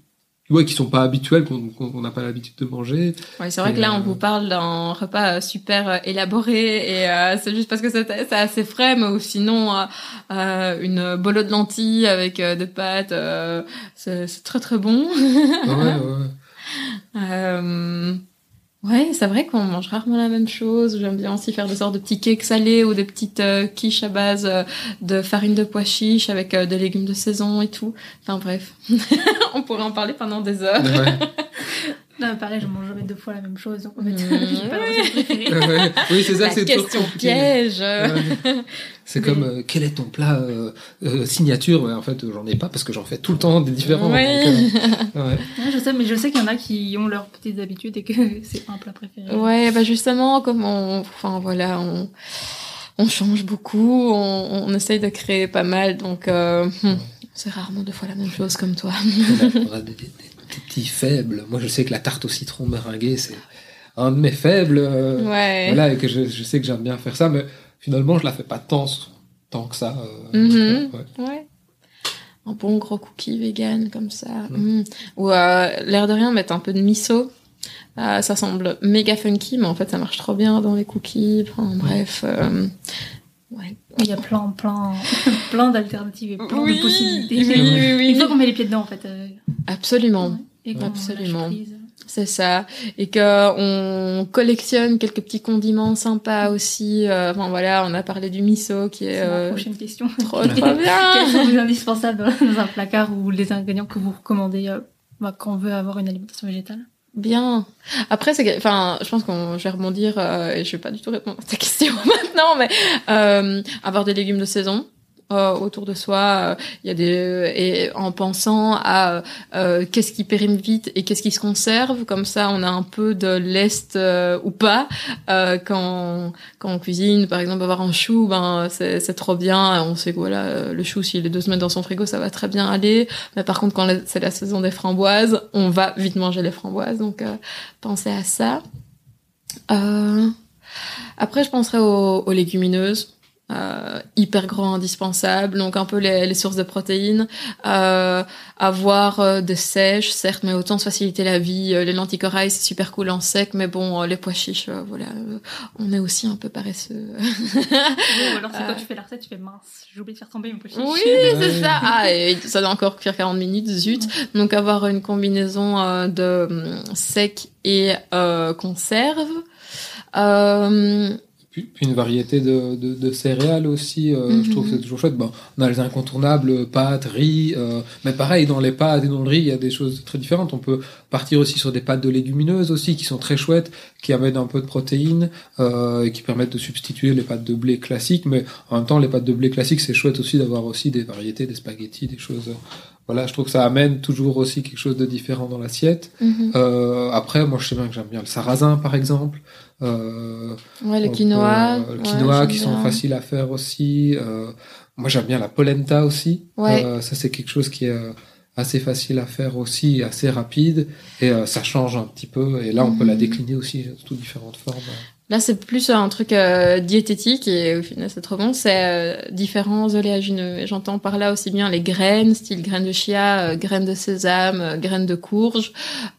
ouais, qui sont pas habituelles, qu'on n'a pas l'habitude de manger. Ouais, c'est vrai que là, on Euh, vous parle d'un repas euh, super euh, élaboré et euh, c'est juste parce que c'est assez frais, mais ou sinon euh, une bolo de lentilles avec euh, des pâtes, c'est c'est très très bon. Ouais, ouais, (laughs) ouais. C'est vrai qu'on mange rarement la même chose. J'aime bien aussi faire des sortes de petits cakes salés ou des petites euh, quiches à base euh, de farine de pois chiche avec euh, des légumes de saison et tout. Enfin bref, (laughs) on pourrait en parler pendant des heures. Ouais. (laughs) Là, pareil, je mange jamais deux fois la même chose, donc en fait, Mmh. (laughs) j'ai pas de préférée. Oui, c'est ça, c'est toujours question piège. Ouais. C'est comme euh, quel est ton plat euh, euh, signature? Ouais, En fait, j'en ai pas parce que j'en fais tout le temps des différents. Ouais. donc, euh, ouais. (laughs) Ouais, je sais, mais je sais qu'il y en a qui ont leurs petites habitudes et que (laughs) c'est un plat préféré. Ouais, bah justement, comme on, enfin voilà, on, on change beaucoup, on, on essaye de créer pas mal, donc euh, hmm, c'est rarement deux fois la même chose comme toi. On a- on a des, des- des petits faibles. Moi, je sais que la tarte au citron meringuée, c'est un de mes faibles. euh, Ouais. Voilà, et que je, je sais que j'aime bien faire ça, mais finalement, je la fais pas tant, tant que ça. euh, Mhm. ouais. Ouais. Un bon gros cookie vegan comme ça. Mm. Mm. Ou euh, l'air de rien, mettre un peu de miso. Euh, ça semble méga funky, mais en fait ça marche trop bien dans les cookies. Enfin bref, euh, Ouais. Il y a plein, plein, (laughs) plein d'alternatives et plein Oui, de possibilités. oui, oui, oui. Une fois qu'on met les pieds dedans, en fait. euh, Absolument. et qu'on Absolument. C'est ça. Et que on collectionne quelques petits condiments sympas aussi. Euh, Enfin voilà, on a parlé du miso qui est C'est ma euh, prochaine question. trop trop (laughs) Quels bien. sont les indispensables dans dans un placard ou les ingrédients que vous recommandez euh, bah, quand on veut avoir une alimentation végétale? Bien. Après, c'est, enfin, je pense qu'on, je vais rebondir euh, et je vais pas du tout répondre à ta question (laughs) maintenant, mais euh, avoir des légumes de saison. Euh, autour de soi, euh, il y a des et en pensant à euh, qu'est-ce qui périme vite et qu'est-ce qui se conserve, comme ça on a un peu de l'est euh, ou pas euh, quand quand on cuisine, par exemple avoir un chou, ben c'est trop bien, on sait que voilà euh, le chou s'il est deux semaines dans son frigo ça va très bien aller, mais par contre quand c'est la saison des framboises, on va vite manger les framboises, donc euh, pensez à ça. Euh, après, je penserais aux, aux légumineuses. Euh, hyper grand, indispensable. Donc un peu les, les sources de protéines. Euh, avoir euh, des sèches, certes, mais autant se faciliter la vie. Euh, les lentilles corail, c'est super cool en sec, mais bon, euh, les pois chiches, euh, voilà, on est aussi un peu paresseux. Ou alors c'est quand tu fais la recette, tu fais mince, j'ai oublié de faire tomber mon pochette. Oui, Ouais. c'est ça. Ah, et ça doit encore cuire 40 minutes, zut. Donc avoir une combinaison de hum, sec et euh, conserve. Euh, Puis, puis une variété de, de, de céréales aussi, euh, je trouve que c'est toujours chouette. Bon, on a les incontournables pâtes, riz, euh, mais pareil, dans les pâtes et dans le riz, il y a des choses très différentes. On peut partir aussi sur des pâtes de légumineuses aussi, qui sont très chouettes, qui amènent un peu de protéines euh, et qui permettent de substituer les pâtes de blé classiques. Mais en même temps, les pâtes de blé classiques, c'est chouette aussi d'avoir aussi des variétés, des spaghettis, des choses... euh, voilà, je trouve que ça amène toujours aussi quelque chose de différent dans l'assiette. mhm. Euh, après, moi, je sais bien que j'aime bien le sarrasin, par exemple. Euh, Ouais, le quinoa. euh, le quinoa qui sont bien. faciles à faire aussi. Euh, moi, j'aime bien la polenta aussi. Ouais. Euh, ça, c'est quelque chose qui est assez facile à faire aussi, assez rapide. Et euh, ça change un petit peu. Et là, on peut la Mhm. décliner aussi sous différentes formes. Là, c'est plus un truc euh, diététique et au final, c'est trop bon. C'est euh, différents oléagineux. J'entends par là aussi bien les graines, style graines de chia, euh, graines de sésame, euh, graines de courge,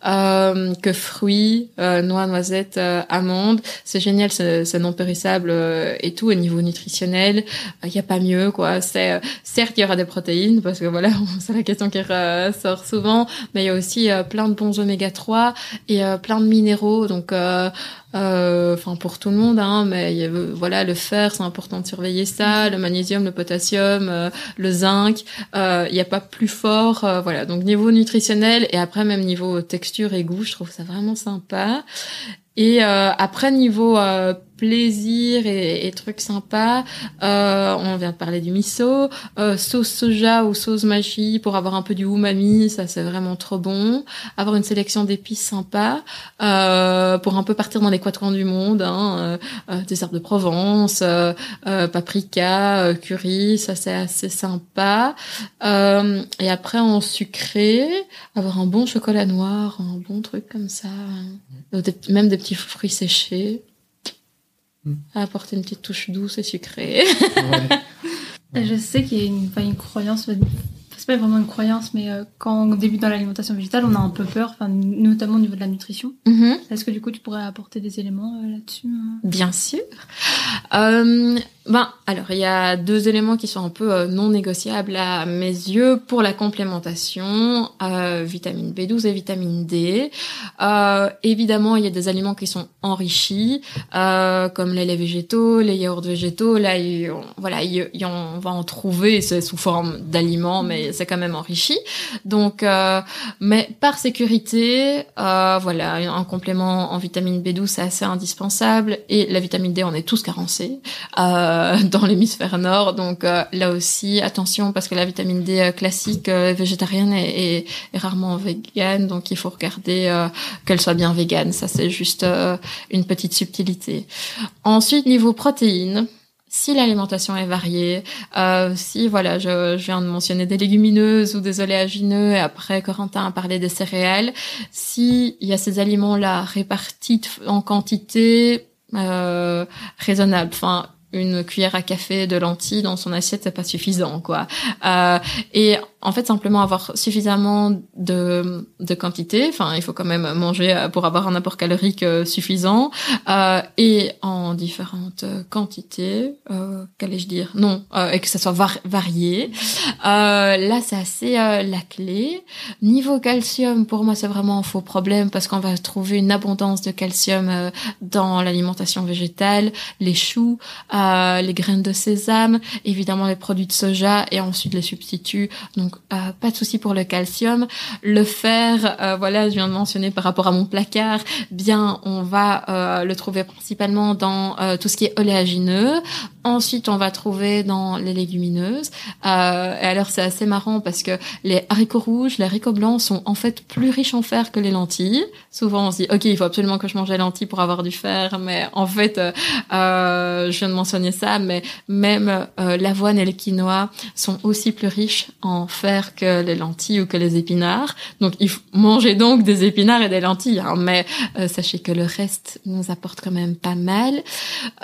euh, que fruits, euh, noix, noisettes, euh, amandes. C'est génial, c'est non périssable euh, et tout. Au niveau nutritionnel, il n'y a pas mieux, quoi. C'est euh, certes, il y aura des protéines parce que voilà, (laughs) c'est la question qui ressort souvent, mais il y a aussi euh, plein de bons oméga 3 et euh, plein de minéraux. Donc euh, euh, enfin pour tout le monde, hein, mais il y a, euh, voilà, le fer, c'est important de surveiller ça, le magnésium, le potassium, euh, le zinc, euh, il n'y a pas plus fort, euh, voilà. Donc niveau nutritionnel et après même niveau texture et goût, je trouve ça vraiment sympa. Et euh, après niveau euh, plaisir et, et trucs sympas, euh, on vient de parler du miso, euh, sauce soja ou sauce machi pour avoir un peu du umami, ça c'est vraiment trop bon. Avoir une sélection d'épices sympa euh, pour un peu partir dans les quatre coins du monde, hein, euh, des herbes de Provence, paprika, curry, ça c'est assez sympa. Et après en sucré, avoir un bon chocolat noir, un bon truc comme ça, hein. Même des petits fruits séchés. Mm. Apporter une petite touche douce et sucrée. (laughs) Ouais. Je sais qu'il y a une, enfin, une croyance, c'est pas vraiment une croyance, mais euh, quand on débute dans l'alimentation végétale, on a un peu peur, enfin, notamment au niveau de la nutrition. Mhm. Est-ce que du coup tu pourrais apporter des éléments euh, là-dessus euh Bien sûr. Euh, ben, alors, il y a deux éléments qui sont un peu euh, non négociables à mes yeux pour la complémentation, euh, vitamine B12 et vitamine D. Euh, évidemment, il y a des aliments qui sont enrichis, euh, comme les laits végétaux, les yaourts végétaux. Là, il- on- voilà, il- il- on va en trouver, sous forme d'aliments, mais c'est quand même enrichi. Donc, euh, mais par sécurité, voilà, un complément en vitamine B12 c'est assez indispensable et la vitamine D on est tous carencés (laughs) dans l'hémisphère nord. Donc euh, là aussi attention parce que la vitamine D euh, classique euh, végétarienne est, est- est rarement végane, donc il faut regarder euh, qu'elle soit bien végane. Ça c'est juste euh, une petite subtilité. Ensuite niveau protéines. Si l'alimentation est variée, euh, si voilà, je, je viens de mentionner des légumineuses ou des oléagineux, et après Corentin a parlé des céréales, si il y a ces aliments-là répartis en quantité euh, raisonnable, enfin une cuillère à café de lentilles dans son assiette c'est pas suffisant quoi. Euh, et en fait simplement avoir suffisamment de, de quantité. Enfin, il faut quand même manger euh, pour avoir un apport calorique euh, suffisant euh, et en différentes quantités. Euh, Qu'allais-je dire? Non, euh, et que ça soit varié. là, c'est assez la clé. Niveau calcium, pour moi, c'est vraiment un faux problème parce qu'on va trouver une abondance de calcium dans l'alimentation végétale, les choux, les graines de sésame, évidemment les produits de soja et ensuite les substituts. Donc euh, pas de souci pour le calcium. Le fer, euh, voilà, je viens de mentionner par rapport à mon placard, bien on va euh, le trouver principalement dans tout ce qui est oléagineux. Ensuite, on va trouver dans les légumineuses. et alors c'est assez marrant parce que les haricots rouges, les haricots blancs sont en fait plus riches en fer que les lentilles. Souvent on se dit ok, il faut absolument que je mange des lentilles pour avoir du fer, mais en fait, je viens de mentionner ça, mais même l'avoine et le quinoa sont aussi plus riches en fer que les lentilles ou que les épinards. Donc, il faut manger donc des épinards et des lentilles, hein, mais euh, sachez que le reste nous apporte quand même pas mal.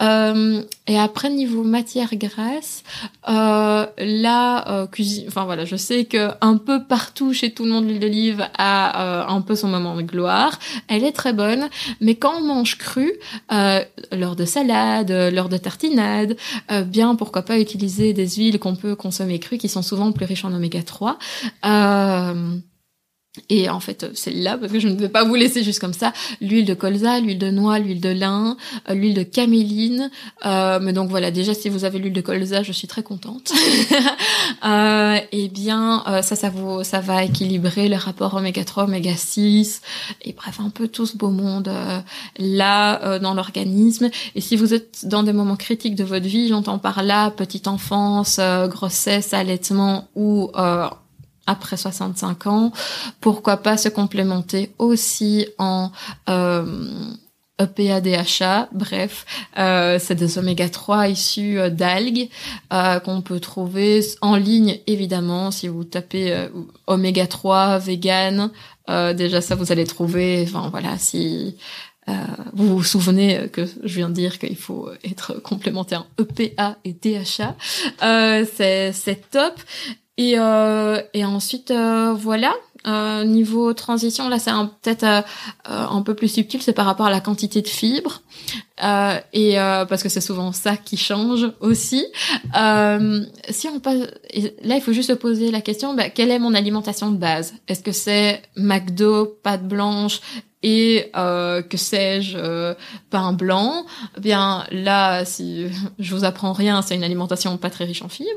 Euh, et après, niveau matière grasse, euh, là, euh, cuisine, enfin voilà, je sais que un peu partout chez tout le monde, l'huile d'olive a un peu son moment de gloire. Elle est très bonne, mais quand on mange cru, lors de salade, lors de tartinade, bien pourquoi pas utiliser des huiles qu'on peut consommer crues qui sont souvent plus riches en oméga 3. Euh, et en fait, c'est là parce que je ne vais pas vous laisser juste comme ça. L'huile de colza, l'huile de noix, l'huile de lin, euh, l'huile de caméline. Euh, mais donc voilà, déjà si vous avez l'huile de colza, je suis très contente. (laughs) euh, et bien, euh, ça, ça vous, ça va équilibrer le rapport oméga 3, oméga 6, et bref, un peu tout ce beau monde euh, là dans l'organisme. Et si vous êtes dans des moments critiques de votre vie, j'entends par là petite enfance, grossesse, allaitement ou après 65 ans, pourquoi pas se complémenter aussi en euh, EPA, DHA, bref, euh, c'est des oméga 3 issus euh, d'algues euh, qu'on peut trouver en ligne évidemment si vous tapez euh, oméga 3 vegan, euh, déjà ça vous allez trouver. Enfin voilà, si vous vous souvenez que je viens de dire qu'il faut être complémenté en EPA et DHA, c'est top. Et, euh, et ensuite, euh, voilà. Euh, niveau transition, là, c'est peut-être un peu plus subtil, c'est par rapport à la quantité de fibres, et parce que c'est souvent ça qui change aussi. si on passe, là, il faut juste se poser la question bah, quelle est mon alimentation de base? Est-ce que c'est McDo, pâte blanche et euh, que sais-je euh, pain blanc? Eh bien là si (laughs) je vous apprends rien c'est une alimentation pas très riche en fibres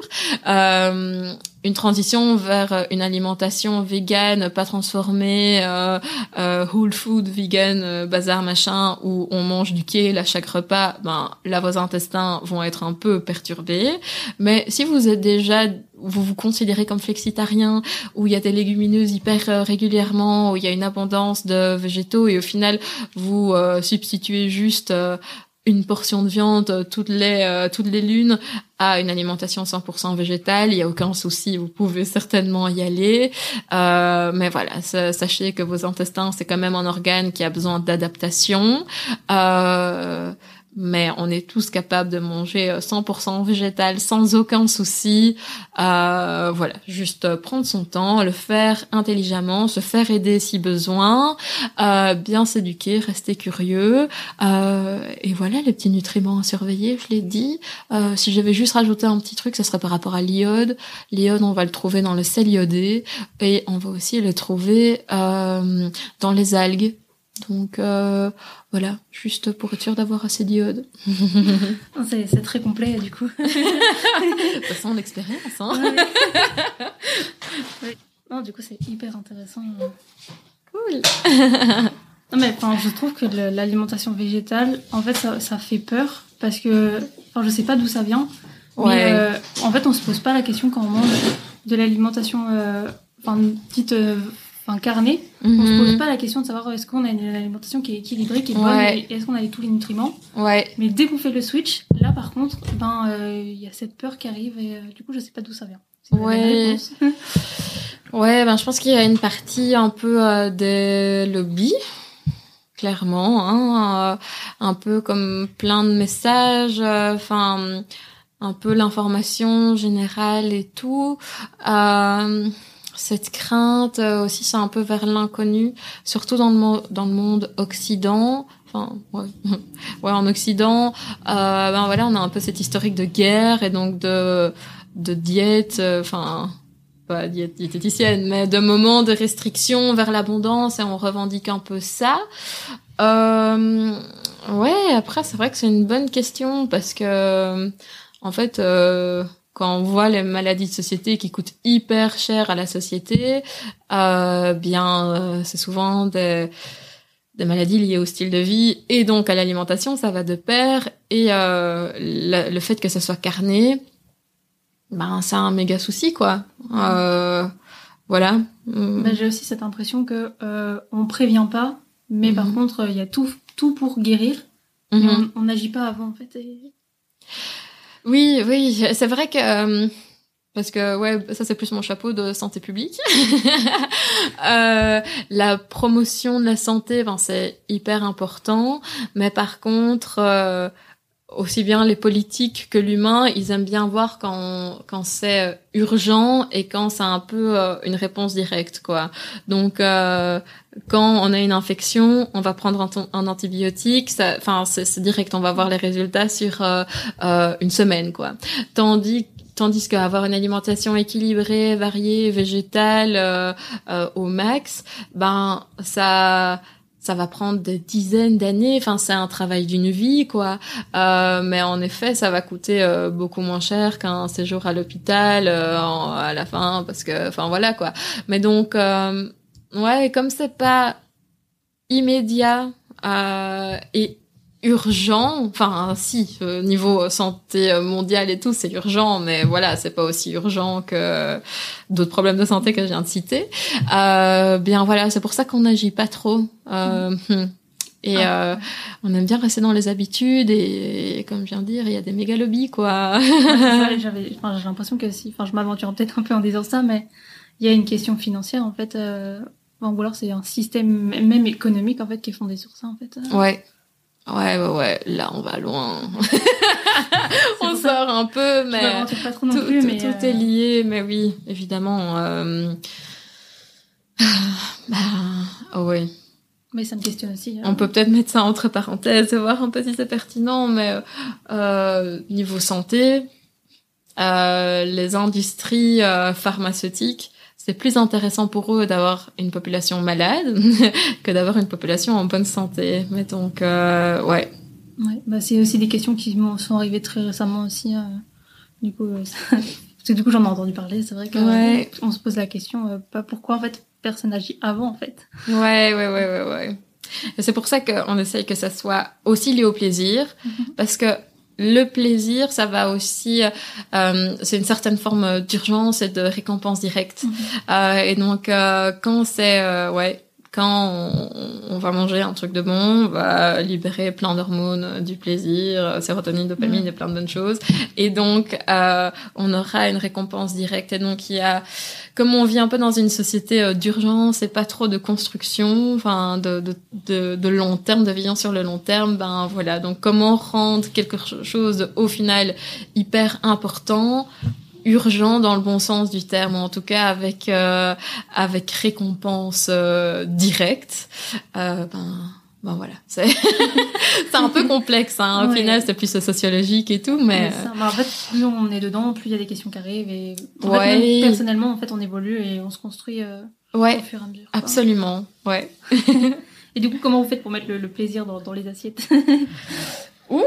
euh, une transition vers une alimentation végane pas transformée euh, euh, whole food vegan euh, bazar machin où on mange du kale à chaque repas ben là vos intestins vont être un peu perturbés. Mais si vous êtes déjà vous vous considérez comme flexitarien, où il y a des légumineuses hyper euh, régulièrement, où il y a une abondance de végétaux, et au final, vous euh, substituez juste euh, une portion de viande toutes les toutes les lunes à une alimentation 100% végétale, il y a aucun souci, vous pouvez certainement y aller. mais voilà, sachez que vos intestins c'est quand même un organe qui a besoin d'adaptation. Euh, mais on est tous capables de manger 100% euh, végétal sans aucun souci. Euh, voilà, juste prendre son temps, le faire intelligemment, se faire aider si besoin, euh, bien s'éduquer, rester curieux. Euh, et voilà, les petits nutriments à surveiller, je l'ai dit. Euh, si j'avais juste rajouté un petit truc, ce serait par rapport à l'iode. L'iode, on va le trouver dans le sel iodé et on va aussi le trouver euh, dans les algues donc euh, voilà, juste pour être sûr d'avoir assez d'iode. c'est très complet du coup. (laughs) Passons l'expérience. Hein. Non, du coup c'est hyper intéressant. Cool. non mais enfin, je trouve que l'alimentation végétale, en fait, ça, ça, fait peur parce que, enfin, je sais pas d'où ça vient. Mais euh, en fait, on se pose pas la question quand on mange de l'alimentation, euh, enfin, petite enfin carné, mm on se pose mhm. pas la question de savoir est-ce qu'on a une alimentation qui est équilibrée, qui est bonne, et est-ce qu'on a tous les nutriments. Ouais. Mais dès qu'on fait le switch, là par contre, ben euh, il y a cette peur qui arrive et euh, du coup je sais pas d'où ça vient. Ouais. (laughs) ouais, ben je pense qu'il y a une partie un peu euh, des lobbies clairement, hein, un peu comme plein de messages. Enfin, un peu l'information générale et tout. Euh, cette crainte aussi, c'est un peu vers l'inconnu, surtout dans le, dans le monde occident. Enfin, ouais, (laughs) ouais en Occident, euh, ben voilà, on a un peu cette historique de guerre et donc de de diète, enfin pas diététicienne, mais de moments de restriction vers l'abondance et on revendique un peu ça. Euh, ouais, après c'est vrai que c'est une bonne question parce que en fait euh, quand on voit les maladies de société qui coûtent hyper cher à la société, euh, bien euh, c'est souvent des des maladies liées au style de vie et donc à l'alimentation, ça va de pair et euh, le, le, fait que ça soit carné, ben c'est un méga souci quoi. Euh, voilà. Ben, j'ai aussi cette impression que euh, on prévient pas, mais par mhm. contre il y a tout tout pour guérir. Mhm. on n'agit pas avant en fait. Oui, oui, (laughs) c'est vrai que euh, parce que ouais, ça c'est plus mon chapeau de santé publique. (laughs) euh, la promotion de la santé, ben c'est hyper important, mais par contre euh, aussi bien les politiques que l'humain, ils aiment bien voir quand quand c'est urgent et quand c'est un peu une réponse directe quoi. Donc quand on a une infection, on va prendre un, un antibiotique, enfin c'est direct, on va voir les résultats sur une semaine quoi. Tandis tandis qu'avoir une alimentation équilibrée, variée, végétale au max, ben ça ça va prendre des dizaines d'années. Enfin, c'est un travail d'une vie, quoi. Euh, mais en effet, ça va coûter euh, beaucoup moins cher qu'un séjour à l'hôpital euh, à la fin, parce que, enfin, voilà, quoi. Mais donc, euh, ouais, comme c'est pas immédiat et urgent. Enfin, si, euh, niveau santé euh, mondiale et tout, c'est urgent, mais voilà, c'est pas aussi urgent que d'autres problèmes de santé que je viens de citer. Euh, bien voilà, c'est pour ça qu'on n'agit pas trop. Euh, hmm. Et ah. euh, on aime bien rester dans les habitudes et, comme je viens de dire, il y a des méga lobbies quoi. (laughs) J'avais, enfin, j'ai l'impression que si, enfin, je m'aventure peut-être un peu en disant ça, mais il y a une question financière en fait. Euh, ou alors c'est un système même économique en fait qui est fondé sur ça en fait. Ouais, Ouais, ouais, ouais, là on va loin. (laughs) on sort un peu, mais, pas trop non tout, plus, mais tout est euh, lié, mais oui, évidemment. Euh... bah, oh ouais. Mais ça me questionne aussi. Hein. On peut peut-être mettre ça entre parenthèses voir un peu si c'est pertinent, mais euh, niveau santé, euh, les industries pharmaceutiques c'est plus intéressant pour eux d'avoir une population malade (laughs) que d'avoir une population en bonne santé. Mais donc, euh, ouais. Ouais, bah c'est aussi des questions qui m'ont sont arrivées très récemment aussi. Euh, du coup, euh, (laughs) parce que du coup j'en ai entendu parler. C'est vrai que ouais. on se pose la question, euh, pas pourquoi en fait personne n'agit avant en fait. Ouais, ouais, ouais, ouais, ouais. C'est pour ça qu'on essaye que ça soit aussi lié au plaisir, mm-hmm. parce que le plaisir, ça va aussi, euh, c'est une certaine forme d'urgence et de récompense directe. Mhm. Euh, et donc, euh, quand c'est, euh, ouais, quand on, va manger un truc de bon, on va libérer plein d'hormones, du plaisir, sérotonine, dopamine mhm. et plein de bonnes choses. Et donc, euh, on aura une récompense directe. Et donc, il y a comme on vit un peu dans une société euh, d'urgence et pas trop de construction, enfin de, de, de, de, long terme, de vision sur le long terme, ben voilà. Donc comment rendre quelque chose au final hyper important urgent dans le bon sens du terme, en tout cas avec euh, avec récompense euh, directe. Euh, ben ben voilà, c'est (laughs) c'est un peu complexe. Hein. Au final, c'est plus sociologique et tout, mais en fait, plus on est dedans, plus il y a des questions qui arrivent et ouais. personnellement, en fait, on évolue et on se construit euh, ouais. au fur et à mesure. Absolument, ouais. (laughs) et du coup, comment vous faites pour mettre le, plaisir dans, dans les assiettes? (laughs) Ouh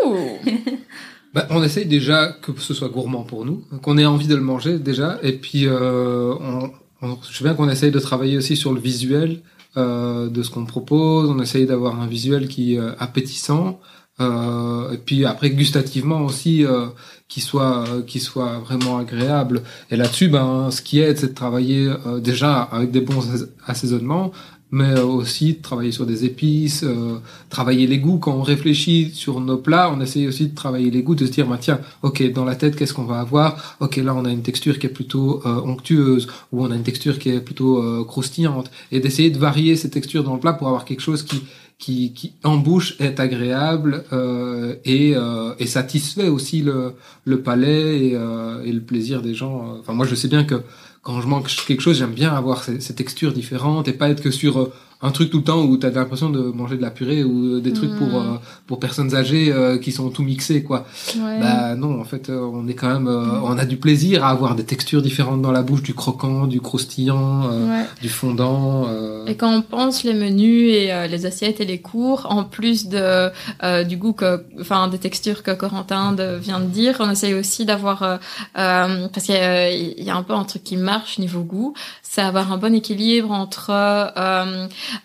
bah, on essaye déjà que ce soit gourmand pour nous, qu'on ait envie de le manger déjà, et puis euh, on, je sais bien qu'on essaye de travailler aussi sur le visuel euh, de ce qu'on propose. On essaye d'avoir un visuel qui est euh, appétissant. Euh, et puis après gustativement aussi euh, qui soit euh, qui soit vraiment agréable et là-dessus ben ce qui aide c'est de travailler déjà avec des bons assaisonnements mais euh, aussi de travailler sur des épices, euh, travailler les goûts. Quand on réfléchit sur nos plats, on essaye aussi de travailler les goûts, de se dire, bah, tiens, ok, dans la tête, qu'est-ce qu'on va avoir? Ok, là, on a une texture qui est plutôt euh, onctueuse, ou on a une texture qui est plutôt croustillante, et d'essayer de varier ces textures dans le plat pour avoir quelque chose qui qui, qui en bouche est agréable euh, et, euh, et satisfait aussi le, le palais et, euh, et le plaisir des gens. Enfin, moi, je sais bien que quand je mange quelque chose, j'aime bien avoir ces, ces textures différentes et pas être que sur euh, un truc tout le temps où tu as l'impression de manger de la purée ou des trucs pour Mm. euh, pour personnes âgées euh, qui sont tout mixés quoi. Ouais. Bah non, en fait, euh, on est quand même euh, on a du plaisir à avoir des textures différentes dans la bouche, du croquant, du croustillant, euh, Ouais. du fondant. euh. Et quand on pense les menus et euh, les assiettes et les cours, en plus de euh, du goût que, enfin, des textures que Corentin de- vient de dire, on essaye aussi d'avoir, euh, euh, parce qu'il y, y a un peu un truc qui marche niveau goût, c'est avoir un bon équilibre entre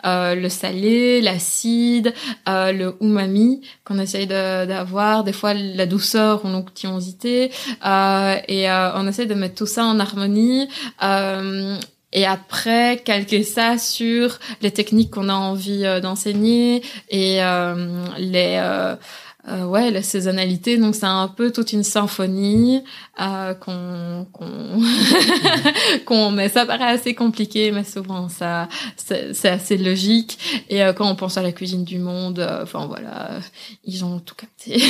euh, le salé, l'acide, euh, le umami qu'on essaye d'avoir, des fois la douceur ou l'onctuosité, euh, et euh, on essaye de mettre tout ça en harmonie. Euh, et après, calquer ça sur les techniques qu'on a envie d'enseigner et les euh, ouais la saisonnalité. Donc c'est un peu toute une symphonie euh, qu'on qu'on (laughs) qu'on mais ça paraît assez compliqué, mais souvent ça c'est assez logique. Et euh, quand on pense à la cuisine du monde, euh, enfin voilà, ils ont tout capté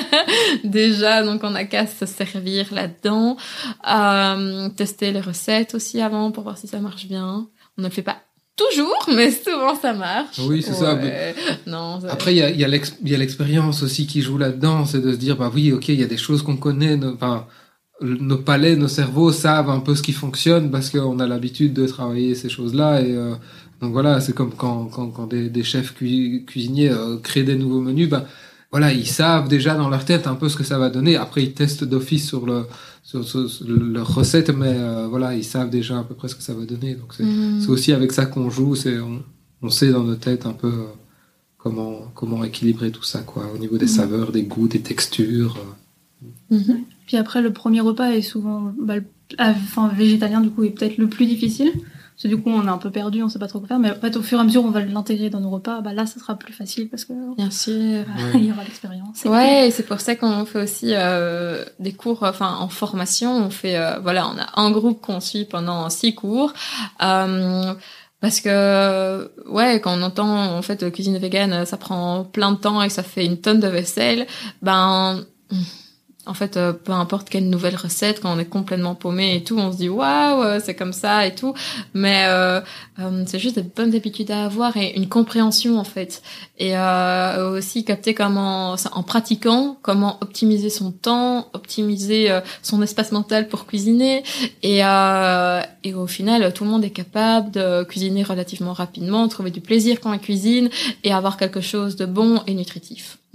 (laughs) déjà. Donc on n'a qu'à se servir là-dedans. Euh, tester les recettes aussi avant pour voir si ça marche bien. On ne le fait pas toujours, mais souvent ça marche. Oui, c'est ça. Non. ça- Après, il y a, y l'expérience aussi qui joue là-dedans, c'est de se dire, bah oui, ok, il y a des choses qu'on connaît, nos, enfin, nos palais, nos cerveaux savent un peu ce qui fonctionne parce qu'on a l'habitude de travailler ces choses-là. Et euh, donc voilà, c'est comme quand, quand, quand des, des chefs cui- cuisiniers euh, créent des nouveaux menus, bah voilà, ils savent déjà dans leur tête un peu ce que ça va donner. Après, ils testent d'office sur le leur recette, mais euh, voilà, ils savent déjà à peu près ce que ça va donner. Donc c'est Mhm. c'est aussi avec ça qu'on joue. C'est on, on sait dans nos têtes un peu euh, comment comment équilibrer tout ça quoi au niveau des saveurs, des goûts, des textures. euh. Mhm. Puis après, le premier repas est souvent, bah, le- ah, enfin, végétalien du coup est peut-être le plus difficile. Parce que du coup, on est un peu perdu, on sait pas trop quoi faire. Mais en fait, au fur et à mesure, on va l'intégrer dans nos repas. Bah là, ça sera plus facile parce que Bien sûr. (laughs) il y aura l'expérience. Ouais, et c'est pour ça qu'on fait aussi euh, des cours, enfin en formation, on fait, euh, voilà, on a un groupe qu'on suit pendant six cours. Euh, parce que, ouais, quand on entend, en fait, cuisine végane, ça prend plein de temps et ça fait une tonne de vaisselle, ben, en fait, euh, peu importe quelle nouvelle recette, quand on est complètement paumé et tout, on se dit waouh, euh, c'est comme ça et tout. Mais euh, euh, c'est juste des bonnes habitudes à avoir et une compréhension en fait. Et euh, aussi capter comment, en pratiquant, comment optimiser son temps, optimiser son espace mental pour cuisiner. Et, et au final, tout le monde est capable de cuisiner relativement rapidement, trouver du plaisir quand on cuisine et avoir quelque chose de bon et nutritif. (laughs)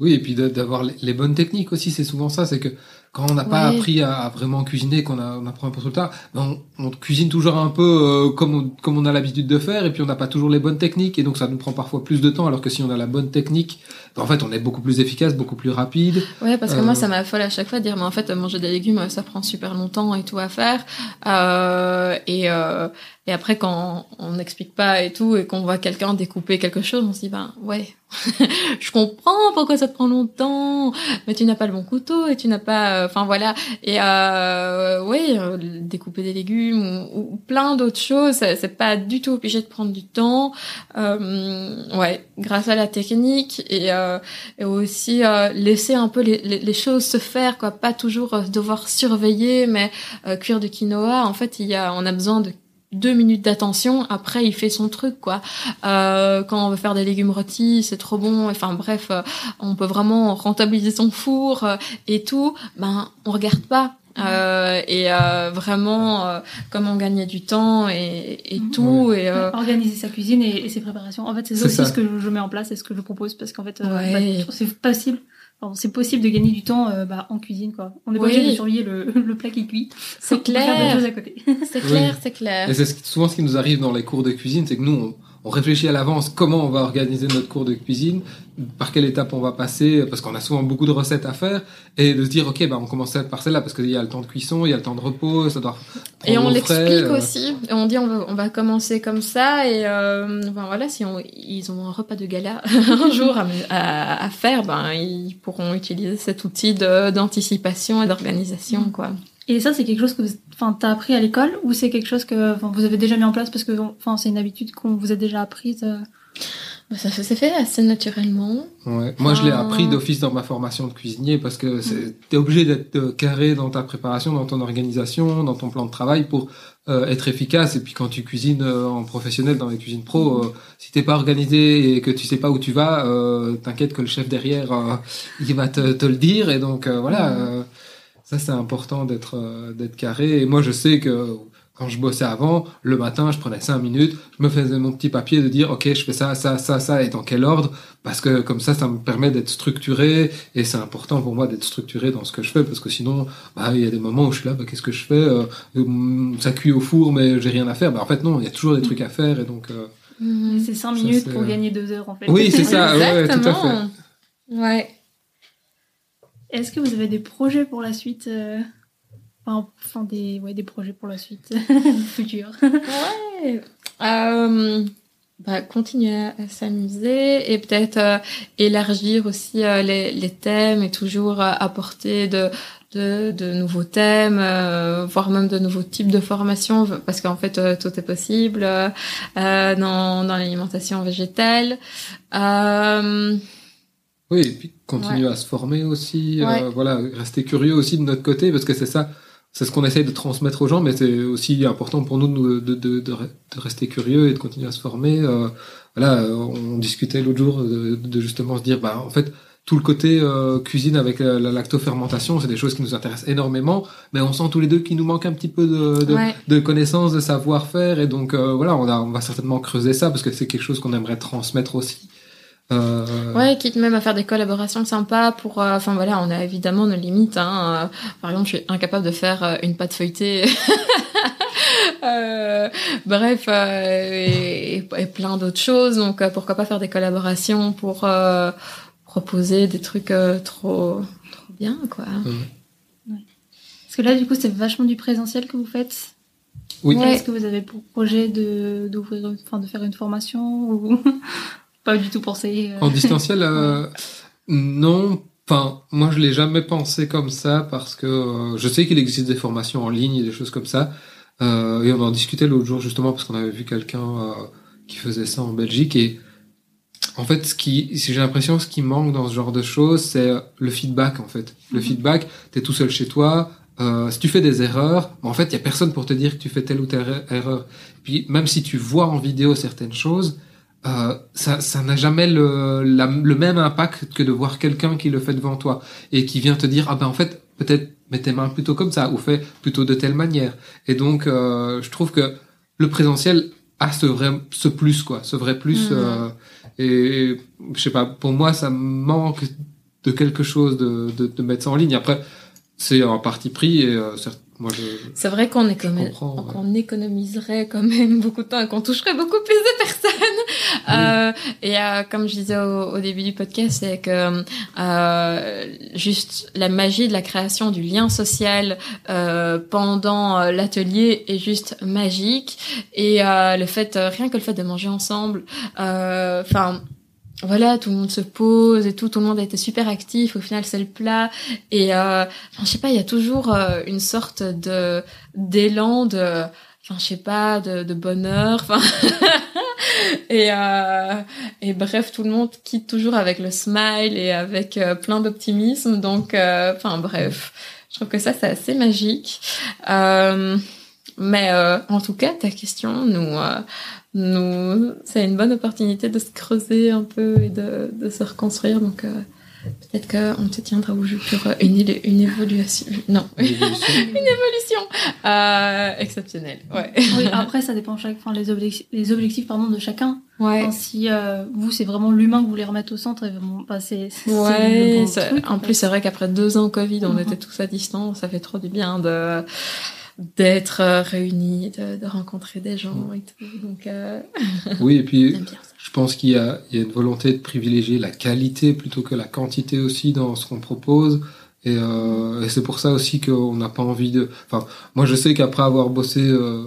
Oui, et puis d'avoir les, bonnes techniques aussi, c'est souvent ça, c'est que quand on n'a pas Ouais. appris à, à vraiment cuisiner, qu'on on apprend un peu tout le temps, ben, on, on cuisine toujours un peu euh, comme, on, comme on a l'habitude de faire, et puis on n'a pas toujours les bonnes techniques, et donc ça nous prend parfois plus de temps, alors que si on a la bonne technique, en fait, on est beaucoup plus efficace, beaucoup plus rapide. Ouais, parce que Euh. moi, ça m'affole à chaque fois de dire, mais en fait, manger des légumes, ça prend super longtemps et tout à faire. Euh, et, euh, et après, quand on n'explique pas et tout, et qu'on voit quelqu'un découper quelque chose, on se dit, ben ouais, (laughs) je comprends pourquoi ça te prend longtemps, mais tu n'as pas le bon couteau et tu n'as pas, enfin voilà. Et euh, oui, euh, découper des légumes ou, ou plein d'autres choses, c'est c'est pas du tout obligé de prendre du temps. Euh, ouais, grâce à la technique et, euh, et aussi euh, laisser un peu les, les, les choses se faire, quoi, pas toujours euh, devoir surveiller, mais euh, cuire du quinoa, en fait, il y a, on a besoin de deux minutes d'attention, après il fait son truc quoi. Euh, quand on veut faire des légumes rôtis, c'est trop bon. Enfin bref, euh, on peut vraiment rentabiliser son four euh, et tout. Ben on regarde pas. Euh, et euh, vraiment euh, comment gagner du temps et, et Mhm. tout et euh, Organiser sa cuisine et, et ses préparations. En fait, c'est aussi ça. ce que je, je mets en place et ce que je propose parce qu'en fait, euh, Ouais. bah, c'est possible. Pardon, C'est possible de gagner du temps euh, bah, en cuisine, quoi. On n'est pas Oui. obligé de surveiller le, (laughs) le plat qui cuit. c'est On peut faire des clair choses à côté. (laughs) c'est Oui. clair c'est clair Et c'est ce souvent ce qui nous arrive dans les cours de cuisine, c'est que nous, on, on réfléchit à l'avance comment on va organiser notre cours de cuisine, par quelle étape on va passer, parce qu'on a souvent beaucoup de recettes à faire, et de se dire, ok, bah, on commence par celle-là, parce qu'il y a le temps de cuisson, il y a le temps de repos, ça doit Et prendre on l'explique euh. aussi. Et on dit on va, on va commencer comme ça. Et euh, voilà, si on, ils ont un repas de gala (laughs) un jour à, à, à faire, ben ils pourront utiliser cet outil d'anticipation et d'organisation, quoi. Et ça, c'est quelque chose que vous, enfin, t'as appris à l'école ou c'est quelque chose que enfin, vous avez déjà mis en place parce que, enfin, c'est une habitude qu'on vous a déjà apprise. euh Bah, ça s'est fait assez naturellement. Ouais. Moi, je l'ai appris d'office dans ma formation de cuisinier parce que c'est- t'es obligé d'être euh, carré dans ta préparation, dans ton organisation, dans ton plan de travail pour euh, être efficace. Et puis quand tu cuisines euh, en professionnel dans les cuisines pro, euh, si t'es pas organisé et que tu sais pas où tu vas, euh, t'inquiète que le chef derrière, euh, il va te, te le dire. Et donc euh, voilà, euh, ça c'est important d'être euh, d'être carré. Et moi, je sais que quand je bossais avant, le matin, je prenais cinq minutes, je me faisais mon petit papier de dire, OK, je fais ça, ça, ça, ça, et dans quel ordre, parce que comme ça, ça me permet d'être structuré, et c'est important pour moi d'être structuré dans ce que je fais, parce que sinon, bah, il y a des moments où je suis là, bah, qu'est-ce que je fais? Euh, hum, Ça cuit au four, mais j'ai rien à faire. Bah, en fait, non, il y a toujours des trucs à faire, et donc... euh, Mhm. C'est 5 Ça, minutes pour gagner 2 heures en fait. Oui, c'est ça, ouais, tout à fait. Ouais. Est-ce que vous avez des projets pour la suite euh, enfin, des, ouais, des projets pour la suite (laughs) future? Ouais. Euh, bah, continuer à, s'amuser et peut-être euh, élargir aussi euh, les, les thèmes et toujours apporter de, de, nouveaux thèmes, voire même de nouveaux types de formations, parce qu'en fait tout est possible dans, dans l'alimentation végétale. Oui, et puis continuer à se former aussi, Ouais. euh, voilà, rester curieux aussi de notre côté, parce que c'est ça, c'est ce qu'on essaye de transmettre aux gens, mais c'est aussi important pour nous de, de, de, de re- de rester curieux et de continuer à se former. euh, voilà, on discutait l'autre jour de, de justement se dire, bah en fait, tout le côté euh, cuisine avec la, la lactofermentation, c'est des choses qui nous intéressent énormément, mais on sent tous les deux qu'il nous manque un petit peu de, de, ouais. de connaissances, de savoir-faire, et donc euh, voilà, on, a, on va certainement creuser ça parce que c'est quelque chose qu'on aimerait transmettre aussi. Euh, Ouais, quitte même à faire des collaborations sympas pour. euh, Enfin voilà, on a évidemment nos limites. Hein. Euh, par exemple, je suis incapable de faire une pâte feuilletée. (laughs) Euh, bref, euh, et, et plein d'autres choses. Donc euh, pourquoi pas faire des collaborations pour euh, proposer des trucs euh, trop trop bien quoi. Parce que là, du coup, c'est vachement du présentiel que vous faites. Oui. Ouais. Est-ce que vous avez pour projet de d'ouvrir, enfin, de faire une formation ou (laughs) pas du tout pensé euh, En distanciel, (laughs) euh, non. Enfin, moi, je l'ai jamais pensé comme ça parce que euh, je sais qu'il existe des formations en ligne et des choses comme ça. Euh, et on en discutait l'autre jour justement parce qu'on avait vu quelqu'un qui faisait ça en Belgique et en fait, ce qui, si j'ai l'impression, ce qui manque dans ce genre de choses, c'est le feedback en fait. Le Mhm. feedback, t'es tout seul chez toi. Euh, si tu fais des erreurs, en fait, il y a personne pour te dire que tu fais telle ou telle er- erreur. Puis même si tu vois en vidéo certaines choses, euh, ça, ça n'a jamais le, la- le même impact que de voir quelqu'un qui le fait devant toi et qui vient te dire ah ben en fait peut-être mets tes mains plutôt comme ça ou fais plutôt de telle manière. Et donc euh, je trouve que le présentiel a ce vrai ce plus quoi, ce vrai plus. Mhm. euh, et je sais pas, pour moi ça manque de quelque chose de, de, de mettre ça en ligne. Après c'est un parti pris et euh, certes, moi je, C'est vrai qu'on ouais. économiserait quand même (laughs) beaucoup de temps et qu'on toucherait beaucoup plus de personnes. Euh, et euh, comme je disais au, au début du podcast, c'est que euh, juste la magie de la création du lien social euh, pendant euh, l'atelier est juste magique. Et le fait, rien que le fait de manger ensemble, euh, enfin. Voilà, tout le monde se pose et tout, tout le monde a été super actif. Au final, c'est le plat. Et euh, je sais pas, il y a toujours euh, une sorte de d'élan de, je sais pas, de, de bonheur. (laughs) Et euh, et bref, tout le monde quitte toujours avec le smile et avec euh, plein d'optimisme. Donc, euh, enfin, bref, je trouve que ça c'est assez magique. Mais en tout cas, ta question nous nous c'est une bonne opportunité de se creuser un peu et de, de se reconstruire. Donc euh, peut-être qu'on te tiendra au jeu pour euh, une, une évolution. Non, une évolution. (laughs) une évolution euh, exceptionnelle. Ouais. oui, (laughs) après, ça dépend chaque, enfin, les objectifs, les objectifs pardon, de chacun. Ouais. Enfin, si euh, vous, c'est vraiment l'humain que vous voulez remettre au centre, et vraiment, bah, c'est Ouais, le bon truc, en plus c'est vrai qu'après deux ans Covid, on Mhm. était tous à distance, ça fait trop du bien de d'être euh, réunis, de, de rencontrer des gens et tout. Donc euh, (laughs) Oui, et puis. (laughs) Je pense qu'il y a, il y a une volonté de privilégier la qualité plutôt que la quantité aussi dans ce qu'on propose. Et, euh, et c'est pour ça aussi qu'on n'a pas envie de... Enfin, moi je sais qu'après avoir bossé euh,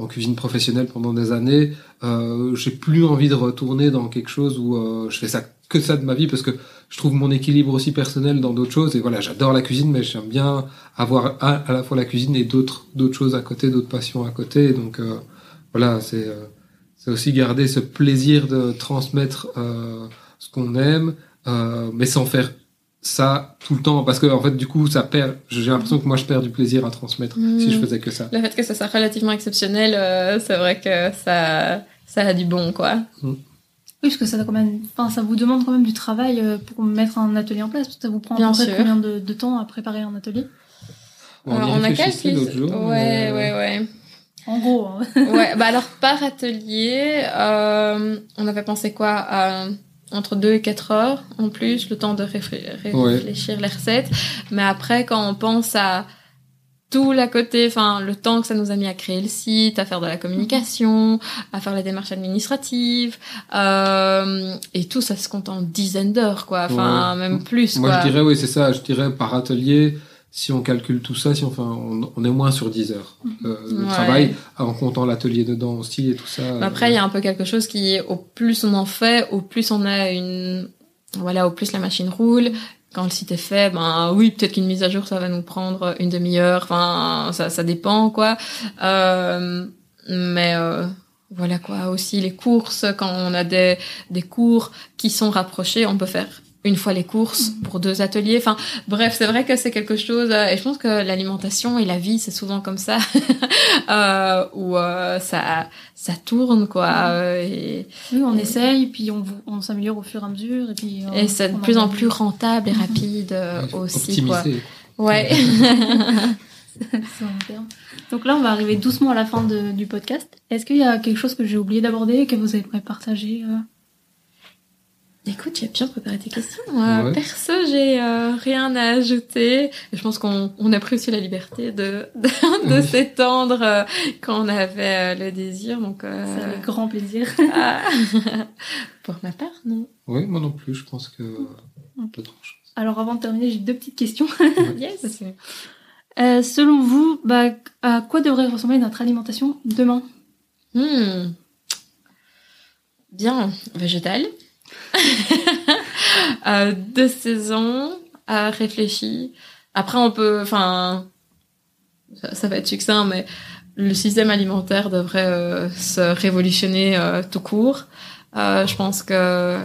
en, cuisine professionnelle pendant des années, euh, j'ai plus envie de retourner dans quelque chose où euh, je fais ça que ça de ma vie parce que je trouve mon équilibre aussi personnel dans d'autres choses et voilà j'adore la cuisine mais j'aime bien avoir à, la fois la cuisine et d'autres d'autres choses à côté d'autres passions à côté donc euh, voilà c'est euh, c'est aussi garder ce plaisir de transmettre ce qu'on aime mais sans faire ça tout le temps parce que en fait du coup ça perd j'ai l'impression que moi je perds du plaisir à transmettre si je Mm. faisais que ça Le fait que ça soit relativement exceptionnel, euh, c'est vrai que ça, ça a du bon, quoi. Oui, parce que ça, quand même... enfin, ça vous demande quand même du travail euh, pour mettre un atelier en place. parce que Ça vous prend Bien sûr. combien de, de temps à préparer un atelier? On, y Euh, on a calculé. Ouais, mais, ouais, ouais. En gros, hein. ouais, bah alors par atelier, euh, on avait pensé quoi à entre 2 et 4 heures en plus, le temps de réflé- ré- Ouais. réfléchir les recettes. Mais après, quand on pense à tout l'à côté, enfin le temps que ça nous a mis à créer le site, à faire de la communication, à faire les démarches administratives, euh, et tout ça se compte en dizaines d'heures, quoi. Enfin, Ouais. même plus, moi quoi. je dirais oui c'est ça je dirais par atelier si on calcule tout ça si on, fait, on, on est moins sur 10 heures euh, de Ouais. travail en comptant l'atelier dedans aussi et tout ça Mais Après, il y a un peu quelque chose qui, au plus on en fait, au plus on a une, voilà, au plus la machine roule. Quand le site est fait, ben oui, peut-être qu'une mise à jour, ça va nous prendre une demi-heure. Enfin, ça, ça dépend, quoi. Euh, mais euh, voilà, quoi. Aussi les courses, quand on a des des cours qui sont rapprochés, on peut faire une fois les courses pour deux ateliers. Enfin, bref, c'est vrai que c'est quelque chose. euh, et je pense que l'alimentation et la vie, c'est souvent comme ça, (laughs) euh, où euh, ça ça tourne, quoi. euh, et Oui, on essaye, puis on, s'améliore au fur et à mesure. Et, puis, euh, et c'est de plus en plus rentable et rapide euh, aussi, quoi. Ouais. (laughs) Donc là, on va arriver doucement à la fin de- du podcast. Est-ce qu'il y a quelque chose que j'ai oublié d'aborder, que vous partager euh Écoute, tu as bien préparé tes questions. Euh, Ouais. Perso, j'ai euh, rien à ajouter. Je pense qu'on on a pris aussi la liberté de, de, de Oui. s'étendre euh, quand on avait euh, le désir. Donc, euh, C'est avec grand plaisir. (laughs) ah. pour ma part, non. oui moi non plus je pense que pas grand chose Alors avant de terminer, j'ai deux petites questions. (laughs) Yes. Euh, selon vous, bah, à quoi devrait ressembler notre alimentation demain? Hmm. Bien, végétal. (laughs) euh, de saison, à réfléchi. Après, on peut, enfin, ça, va être succinct, mais le système alimentaire devrait euh, se révolutionner euh, tout court. Euh, je pense que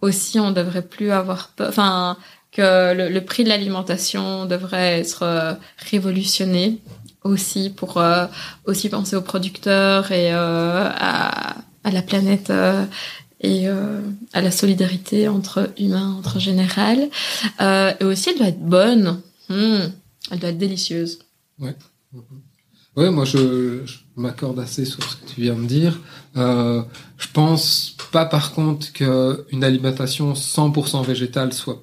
aussi, on devrait plus avoir enfin, que le, prix de l'alimentation devrait être révolutionné aussi pour aussi penser aux producteurs et à, la planète et euh, à la solidarité entre humains, entre général. Euh, et aussi, elle doit être bonne. Hmm, elle doit être délicieuse. Ouais, moi je, m'accorde assez sur ce que tu viens de dire. Euh, je pense pas par contre qu'une alimentation 100% végétale soit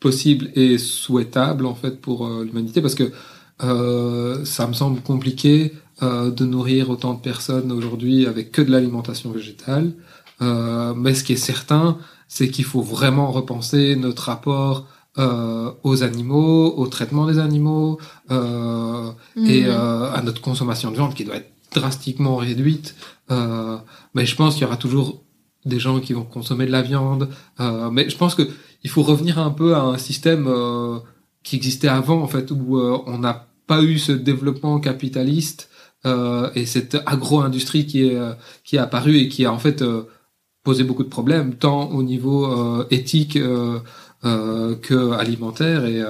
possible et souhaitable en fait pour euh, l'humanité parce que ça me semble compliqué de nourrir autant de personnes aujourd'hui avec que de l'alimentation végétale. Euh, mais ce qui est certain, c'est qu'il faut vraiment repenser notre rapport euh, aux animaux, au traitement des animaux, euh, et Mhm. euh, à notre consommation de viande qui doit être drastiquement réduite. Euh, mais je pense qu'il y aura toujours des gens qui vont consommer de la viande. Euh, mais je pense que il faut revenir un peu à un système euh, qui existait avant, en fait, où euh, on n'a pas eu ce développement capitaliste euh, et cette agro-industrie qui est qui est apparue et qui a en fait posé beaucoup de problèmes, tant au niveau euh, éthique euh, euh, que alimentaire. Et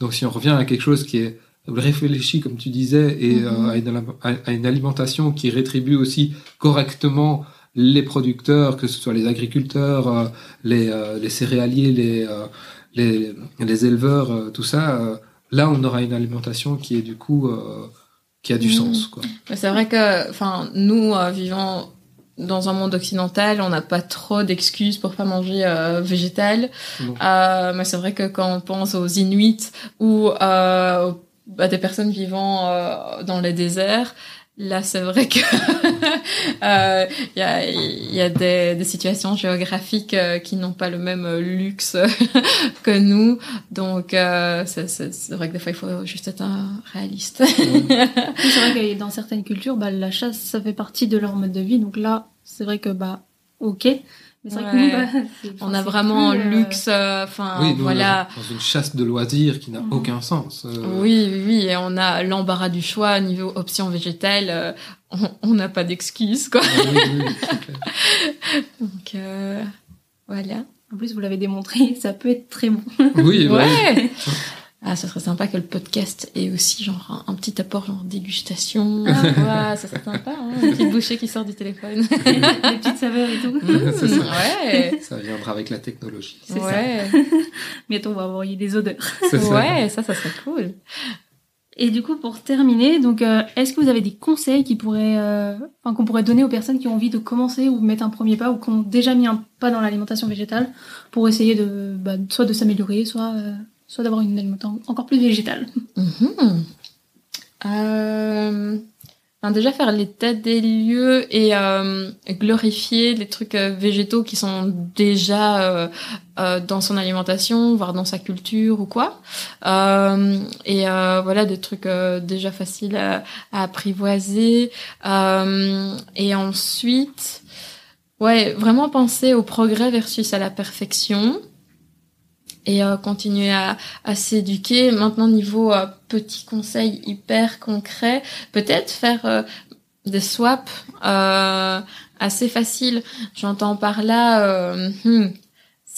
donc, si on revient à quelque chose qui est réfléchi, comme tu disais, et Mhm. euh, à, une, à- à une alimentation qui rétribue aussi correctement les producteurs, que ce soit les agriculteurs, les, les céréaliers, les, les, les éleveurs, tout ça, là on aura une alimentation qui est du coup qui a du Mhm. sens. C'est vrai que, enfin, nous, euh, vivant dans un monde occidental, on n'a pas trop d'excuses pour pas manger euh, végétal. Euh, mais c'est vrai que quand on pense aux Inuits ou euh, aux bah, des personnes vivant euh, dans les déserts. Là, c'est vrai que (laughs) euh, il y a, y a des, des, situations géographiques euh, qui n'ont pas le même euh, luxe (laughs) que nous, donc euh, c'est vrai que des fois il faut juste être un réaliste. (laughs) c'est vrai que dans certaines cultures, bah, la chasse ça fait partie de leur mode de vie, donc là c'est vrai que bah ok, on a vraiment un euh, luxe, euh, enfin voilà. Dans une chasse de loisirs qui n'a mhm. aucun sens. Euh. Oui, oui, et on a l'embarras du choix niveau option végétale. on n'a pas d'excuses, quoi. Ah (laughs) Donc voilà. En plus, vous l'avez démontré, ça peut être très bon. Oui, ouais. (laughs) Ah, ça serait sympa que le podcast ait aussi genre un, petit apport genre dégustation. (laughs) Ah, ouais, ça serait sympa, hein, une petite bouchée qui sort du téléphone. (laughs) Des petites saveurs et tout. (laughs) ça. Ouais. Ça viendra avec la technologie. C'est ouais. ça. Bientôt, on va envoyer des odeurs. Ouais, ça, ça serait cool. Et du coup, pour terminer, donc, euh, est-ce que vous avez des conseils qui pourraient, euh, enfin, qu'on pourrait donner aux personnes qui ont envie de commencer ou mettre un premier pas ou qui ont déjà mis un pas dans l'alimentation végétale pour essayer de, bah, soit de s'améliorer, soit euh, soit d'avoir une alimentation encore plus végétale. Mhm. Euh, déjà faire l'état des lieux et euh, glorifier les trucs euh, végétaux qui sont déjà dans son alimentation, voire dans sa culture ou quoi. et voilà des trucs déjà faciles à, à apprivoiser. et ensuite, ouais, vraiment penser au progrès versus à la perfection et euh, continuer à, s'éduquer. Maintenant, niveau euh, petits conseils hyper concrets, peut-être faire euh, des swaps assez faciles. J'entends par là, hmm,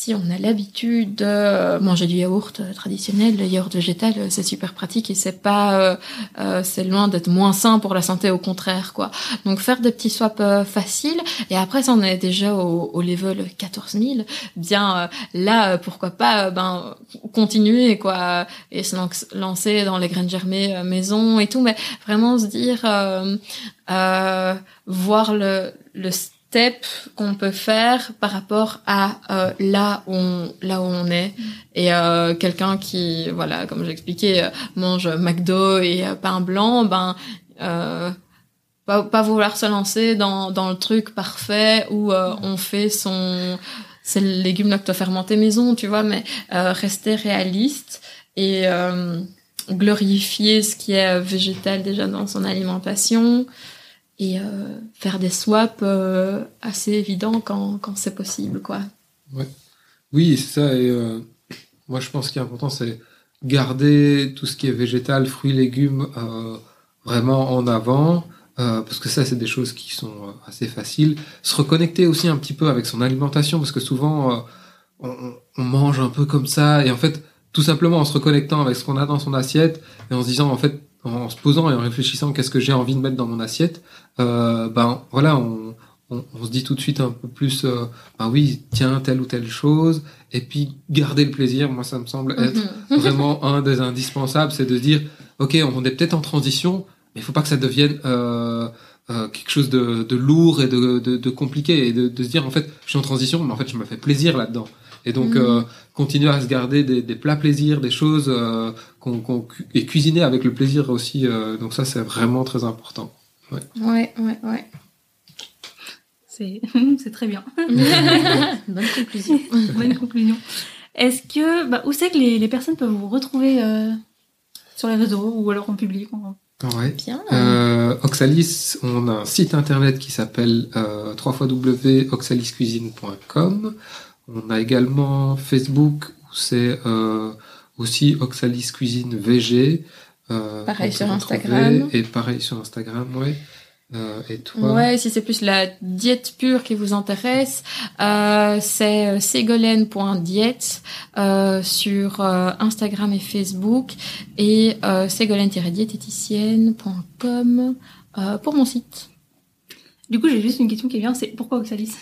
si on a l'habitude de manger du yaourt euh, traditionnel, le yaourt végétal, euh, c'est super pratique et c'est pas, euh, c'est loin d'être moins sain pour la santé, au contraire, quoi. Donc faire des petits swaps faciles et après, si on est déjà au, au level 14 000, bien là, pourquoi pas, ben continuer, quoi, et se lancer dans les graines germées maison et tout, mais vraiment se dire, voir le le step qu'on peut faire par rapport à euh, là où on, là où on est. Et euh, quelqu'un qui voilà comme j'expliquais euh, mange McDo et euh, pain blanc ben euh, pas, pas vouloir se lancer dans dans le truc parfait où on fait son c'est le légume lactofermenté maison tu vois mais rester réaliste et glorifier ce qui est végétal déjà dans son alimentation et euh, faire des swaps euh, assez évidents quand, quand c'est possible, quoi. Ouais. Oui, c'est ça. Et euh, moi, je pense qu'il est important, c'est garder tout ce qui est végétal, fruits, légumes, vraiment en avant. parce que ça, c'est des choses qui sont assez faciles. Se reconnecter aussi un petit peu avec son alimentation, parce que souvent, on, on, mange un peu comme ça. Et en fait, tout simplement en se reconnectant avec ce qu'on a dans son assiette et en se disant, en fait, en se posant et en réfléchissant qu'est-ce que j'ai envie de mettre dans mon assiette, euh, ben voilà, on, on, on, se dit tout de suite un peu plus, euh, ben oui, tiens telle ou telle chose, et puis garder le plaisir. Moi, ça me semble être mhm. vraiment un des indispensables, c'est de dire, ok, on est peut-être en transition, mais il faut pas que ça devienne euh, euh, quelque chose de, de, lourd et de, de, de compliqué, et de, de, se dire en fait, je suis en transition, mais en fait, je me fais plaisir là-dedans. Et donc, mhm. euh, continuer à se garder des, des, plats plaisirs, des choses euh, qu'on qu et cuisiner avec le plaisir aussi. Euh, donc ça, c'est vraiment très important. Ouais, ouais, ouais. ouais. C'est (laughs) c'est très bien. (laughs) Bonne conclusion. (laughs) Bonne conclusion. Est-ce que bah, où c'est que les, les, personnes peuvent vous retrouver euh, sur les réseaux ou alors en public en... Ouais. Bien. Euh, Oxalis, on a un site internet qui s'appelle euh, www.oxaliscuisine.com. On a également Facebook où c'est euh, aussi Oxalis Cuisine VG. Euh, pareil sur Instagram. Et pareil sur Instagram, ouais. Euh, et toi Ouais, si c'est plus la diète pure qui vous intéresse, euh, c'est ségolène.diète euh, sur euh, Instagram et Facebook et euh, ségolène-diététicienne.com euh, pour mon site. Du coup, j'ai juste une question qui vient, c'est pourquoi Oxalis?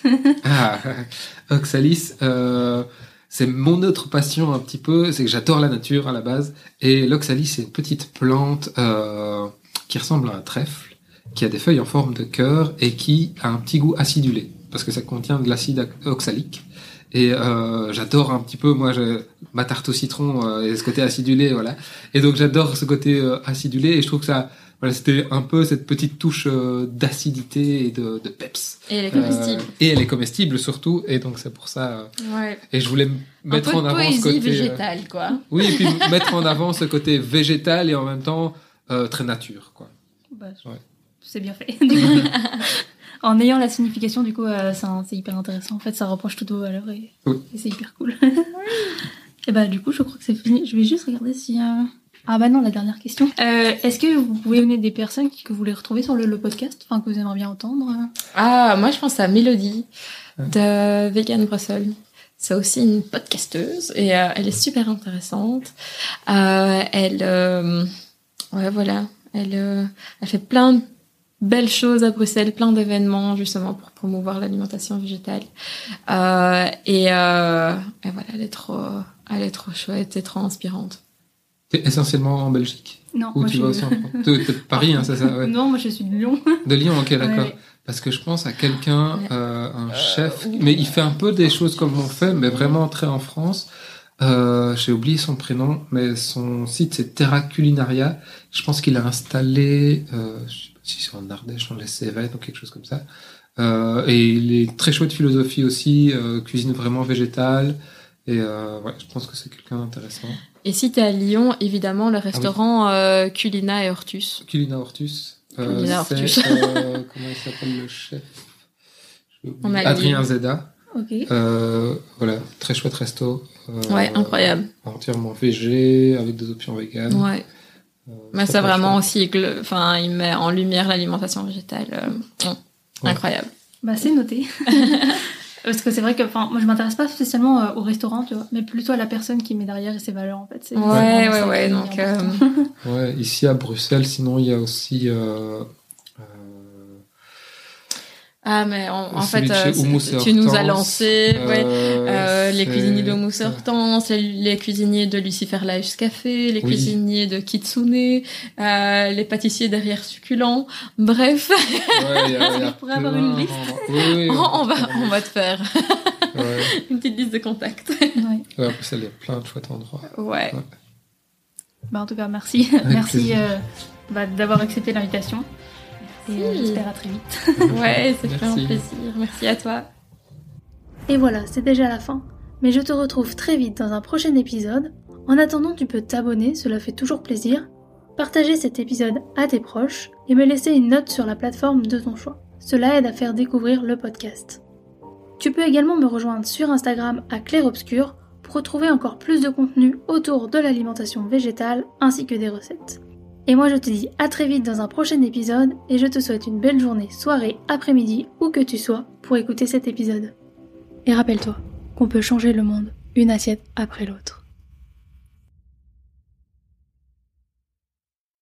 Ah, (laughs) Oxalis, euh, c'est mon autre passion un petit peu, c'est que j'adore la nature à la base. Et l'Oxalis, c'est une petite plante euh, qui ressemble à un trèfle, qui a des feuilles en forme de cœur et qui a un petit goût acidulé, parce que ça contient de l'acide oxalique. Et euh, j'adore un petit peu, moi, je, ma tarte au citron euh, et ce côté acidulé, voilà. Et donc j'adore ce côté euh, acidulé et je trouve que ça, voilà, c'était un peu cette petite touche euh, d'acidité et de, de peps. Et elle est comestible. Euh, et elle est comestible surtout, et donc c'est pour ça. euh, Ouais. et je voulais mettre en avant ce côté. végétale, quoi. oui, et puis (laughs) mettre en avant ce côté végétal et en même temps euh, très nature, quoi. Bah, Ouais. C'est bien fait. (laughs) en ayant la signification, du coup, euh, c'est hyper intéressant. En fait, ça rapproche toutes vos valeurs et, Oui. et c'est hyper cool. (laughs) et bah, du coup, je crois que c'est fini. Je vais juste regarder si. euh, Ah, bah non, la dernière question. Euh, Est-ce que vous pouvez donner des personnes que vous voulez retrouver sur le, le podcast Enfin, que vous aimeriez bien entendre? Ah, moi, je pense à Mélodie de Vegan Brussels. C'est aussi une podcasteuse et euh, elle est super intéressante. Euh, elle, euh, ouais, voilà, elle, euh, elle fait plein de belles choses à Bruxelles, plein d'événements justement pour promouvoir l'alimentation végétale. Euh, et, euh, et voilà, elle est trop, elle est trop chouette et trop inspirante. T'es essentiellement en Belgique Non, Ou moi, tu je vas suis- aussi en France (laughs) T'es t'es de Paris, hein, c'est ça ouais. Non, moi je suis de Lyon. De Lyon, ok, d'accord. Ouais. Parce que je pense à quelqu'un, euh, un chef, oui. mais il fait un peu des choses comme on fait, mais vraiment très en France. Euh, J'ai oublié son prénom, mais son site c'est Terra Culinaria. Je pense qu'il a installé, euh, je sais pas si c'est en Ardèche, dans les Cévennes ou quelque chose comme ça. Euh, et il est très chouette philosophie aussi, euh, cuisine vraiment végétale. Et euh, ouais, je pense que c'est quelqu'un d'intéressant. Et si t'es à Lyon, évidemment, le restaurant euh, Culina et Hortus. Culina Hortus. Euh, Culina Hortus. euh, (laughs) comment il s'appelle le chef? On a Adrien Lyon. Zeda. Ok. Euh, voilà, très chouette resto. Euh, Ouais, incroyable. Entièrement végé, avec des options véganes. Ouais. Euh, Mais très vraiment chouette. aussi, enfin, il met en lumière l'alimentation végétale. euh, Ouais. Incroyable. Bah, c'est noté. (laughs) Parce que c'est vrai que, enfin, moi je m'intéresse pas spécialement euh, au restaurant, tu vois, mais plutôt à la personne qui met derrière et ses valeurs en fait. Ouais, ouais, ouais. Donc, euh. (laughs) Ouais, ici à Bruxelles, sinon il y a aussi. Euh, euh, ah, mais en, fait, euh, tu nous as lancé, ouais. euh, Euh, les cuisiniers de et Hortense, les, les cuisiniers de Lucifer Lives Café, les Oui. cuisiniers de Kitsune, euh, les pâtissiers derrière Succulent. Bref, (laughs) Ouais, y a- a avoir une liste. Oui, oui, on, va, on va te faire Ouais, (laughs) une petite liste de contacts. Ouais. ouais, à Bruxelles, il y a plein de chouettes endroits. Ouais. Bah, en tout cas, merci. Avec merci euh, bah, d'avoir accepté l'invitation. Et euh, j'espère à très vite. (laughs) Ouais, c'est Merci. plaisir. Merci à toi. Et voilà, c'est déjà la fin. Mais je te retrouve très vite dans un prochain épisode. En attendant, tu peux t'abonner, cela fait toujours plaisir. Partager cet épisode à tes proches et me laisser une note sur la plateforme de ton choix. Cela aide à faire découvrir le podcast. Tu peux également me rejoindre sur Instagram à Claire Obscur pour retrouver encore plus de contenu autour de l'alimentation végétale ainsi que des recettes. Et moi je te dis à très vite dans un prochain épisode et je te souhaite une belle journée, soirée, après-midi, où que tu sois pour écouter cet épisode. Et rappelle-toi qu'on peut changer le monde une assiette après l'autre.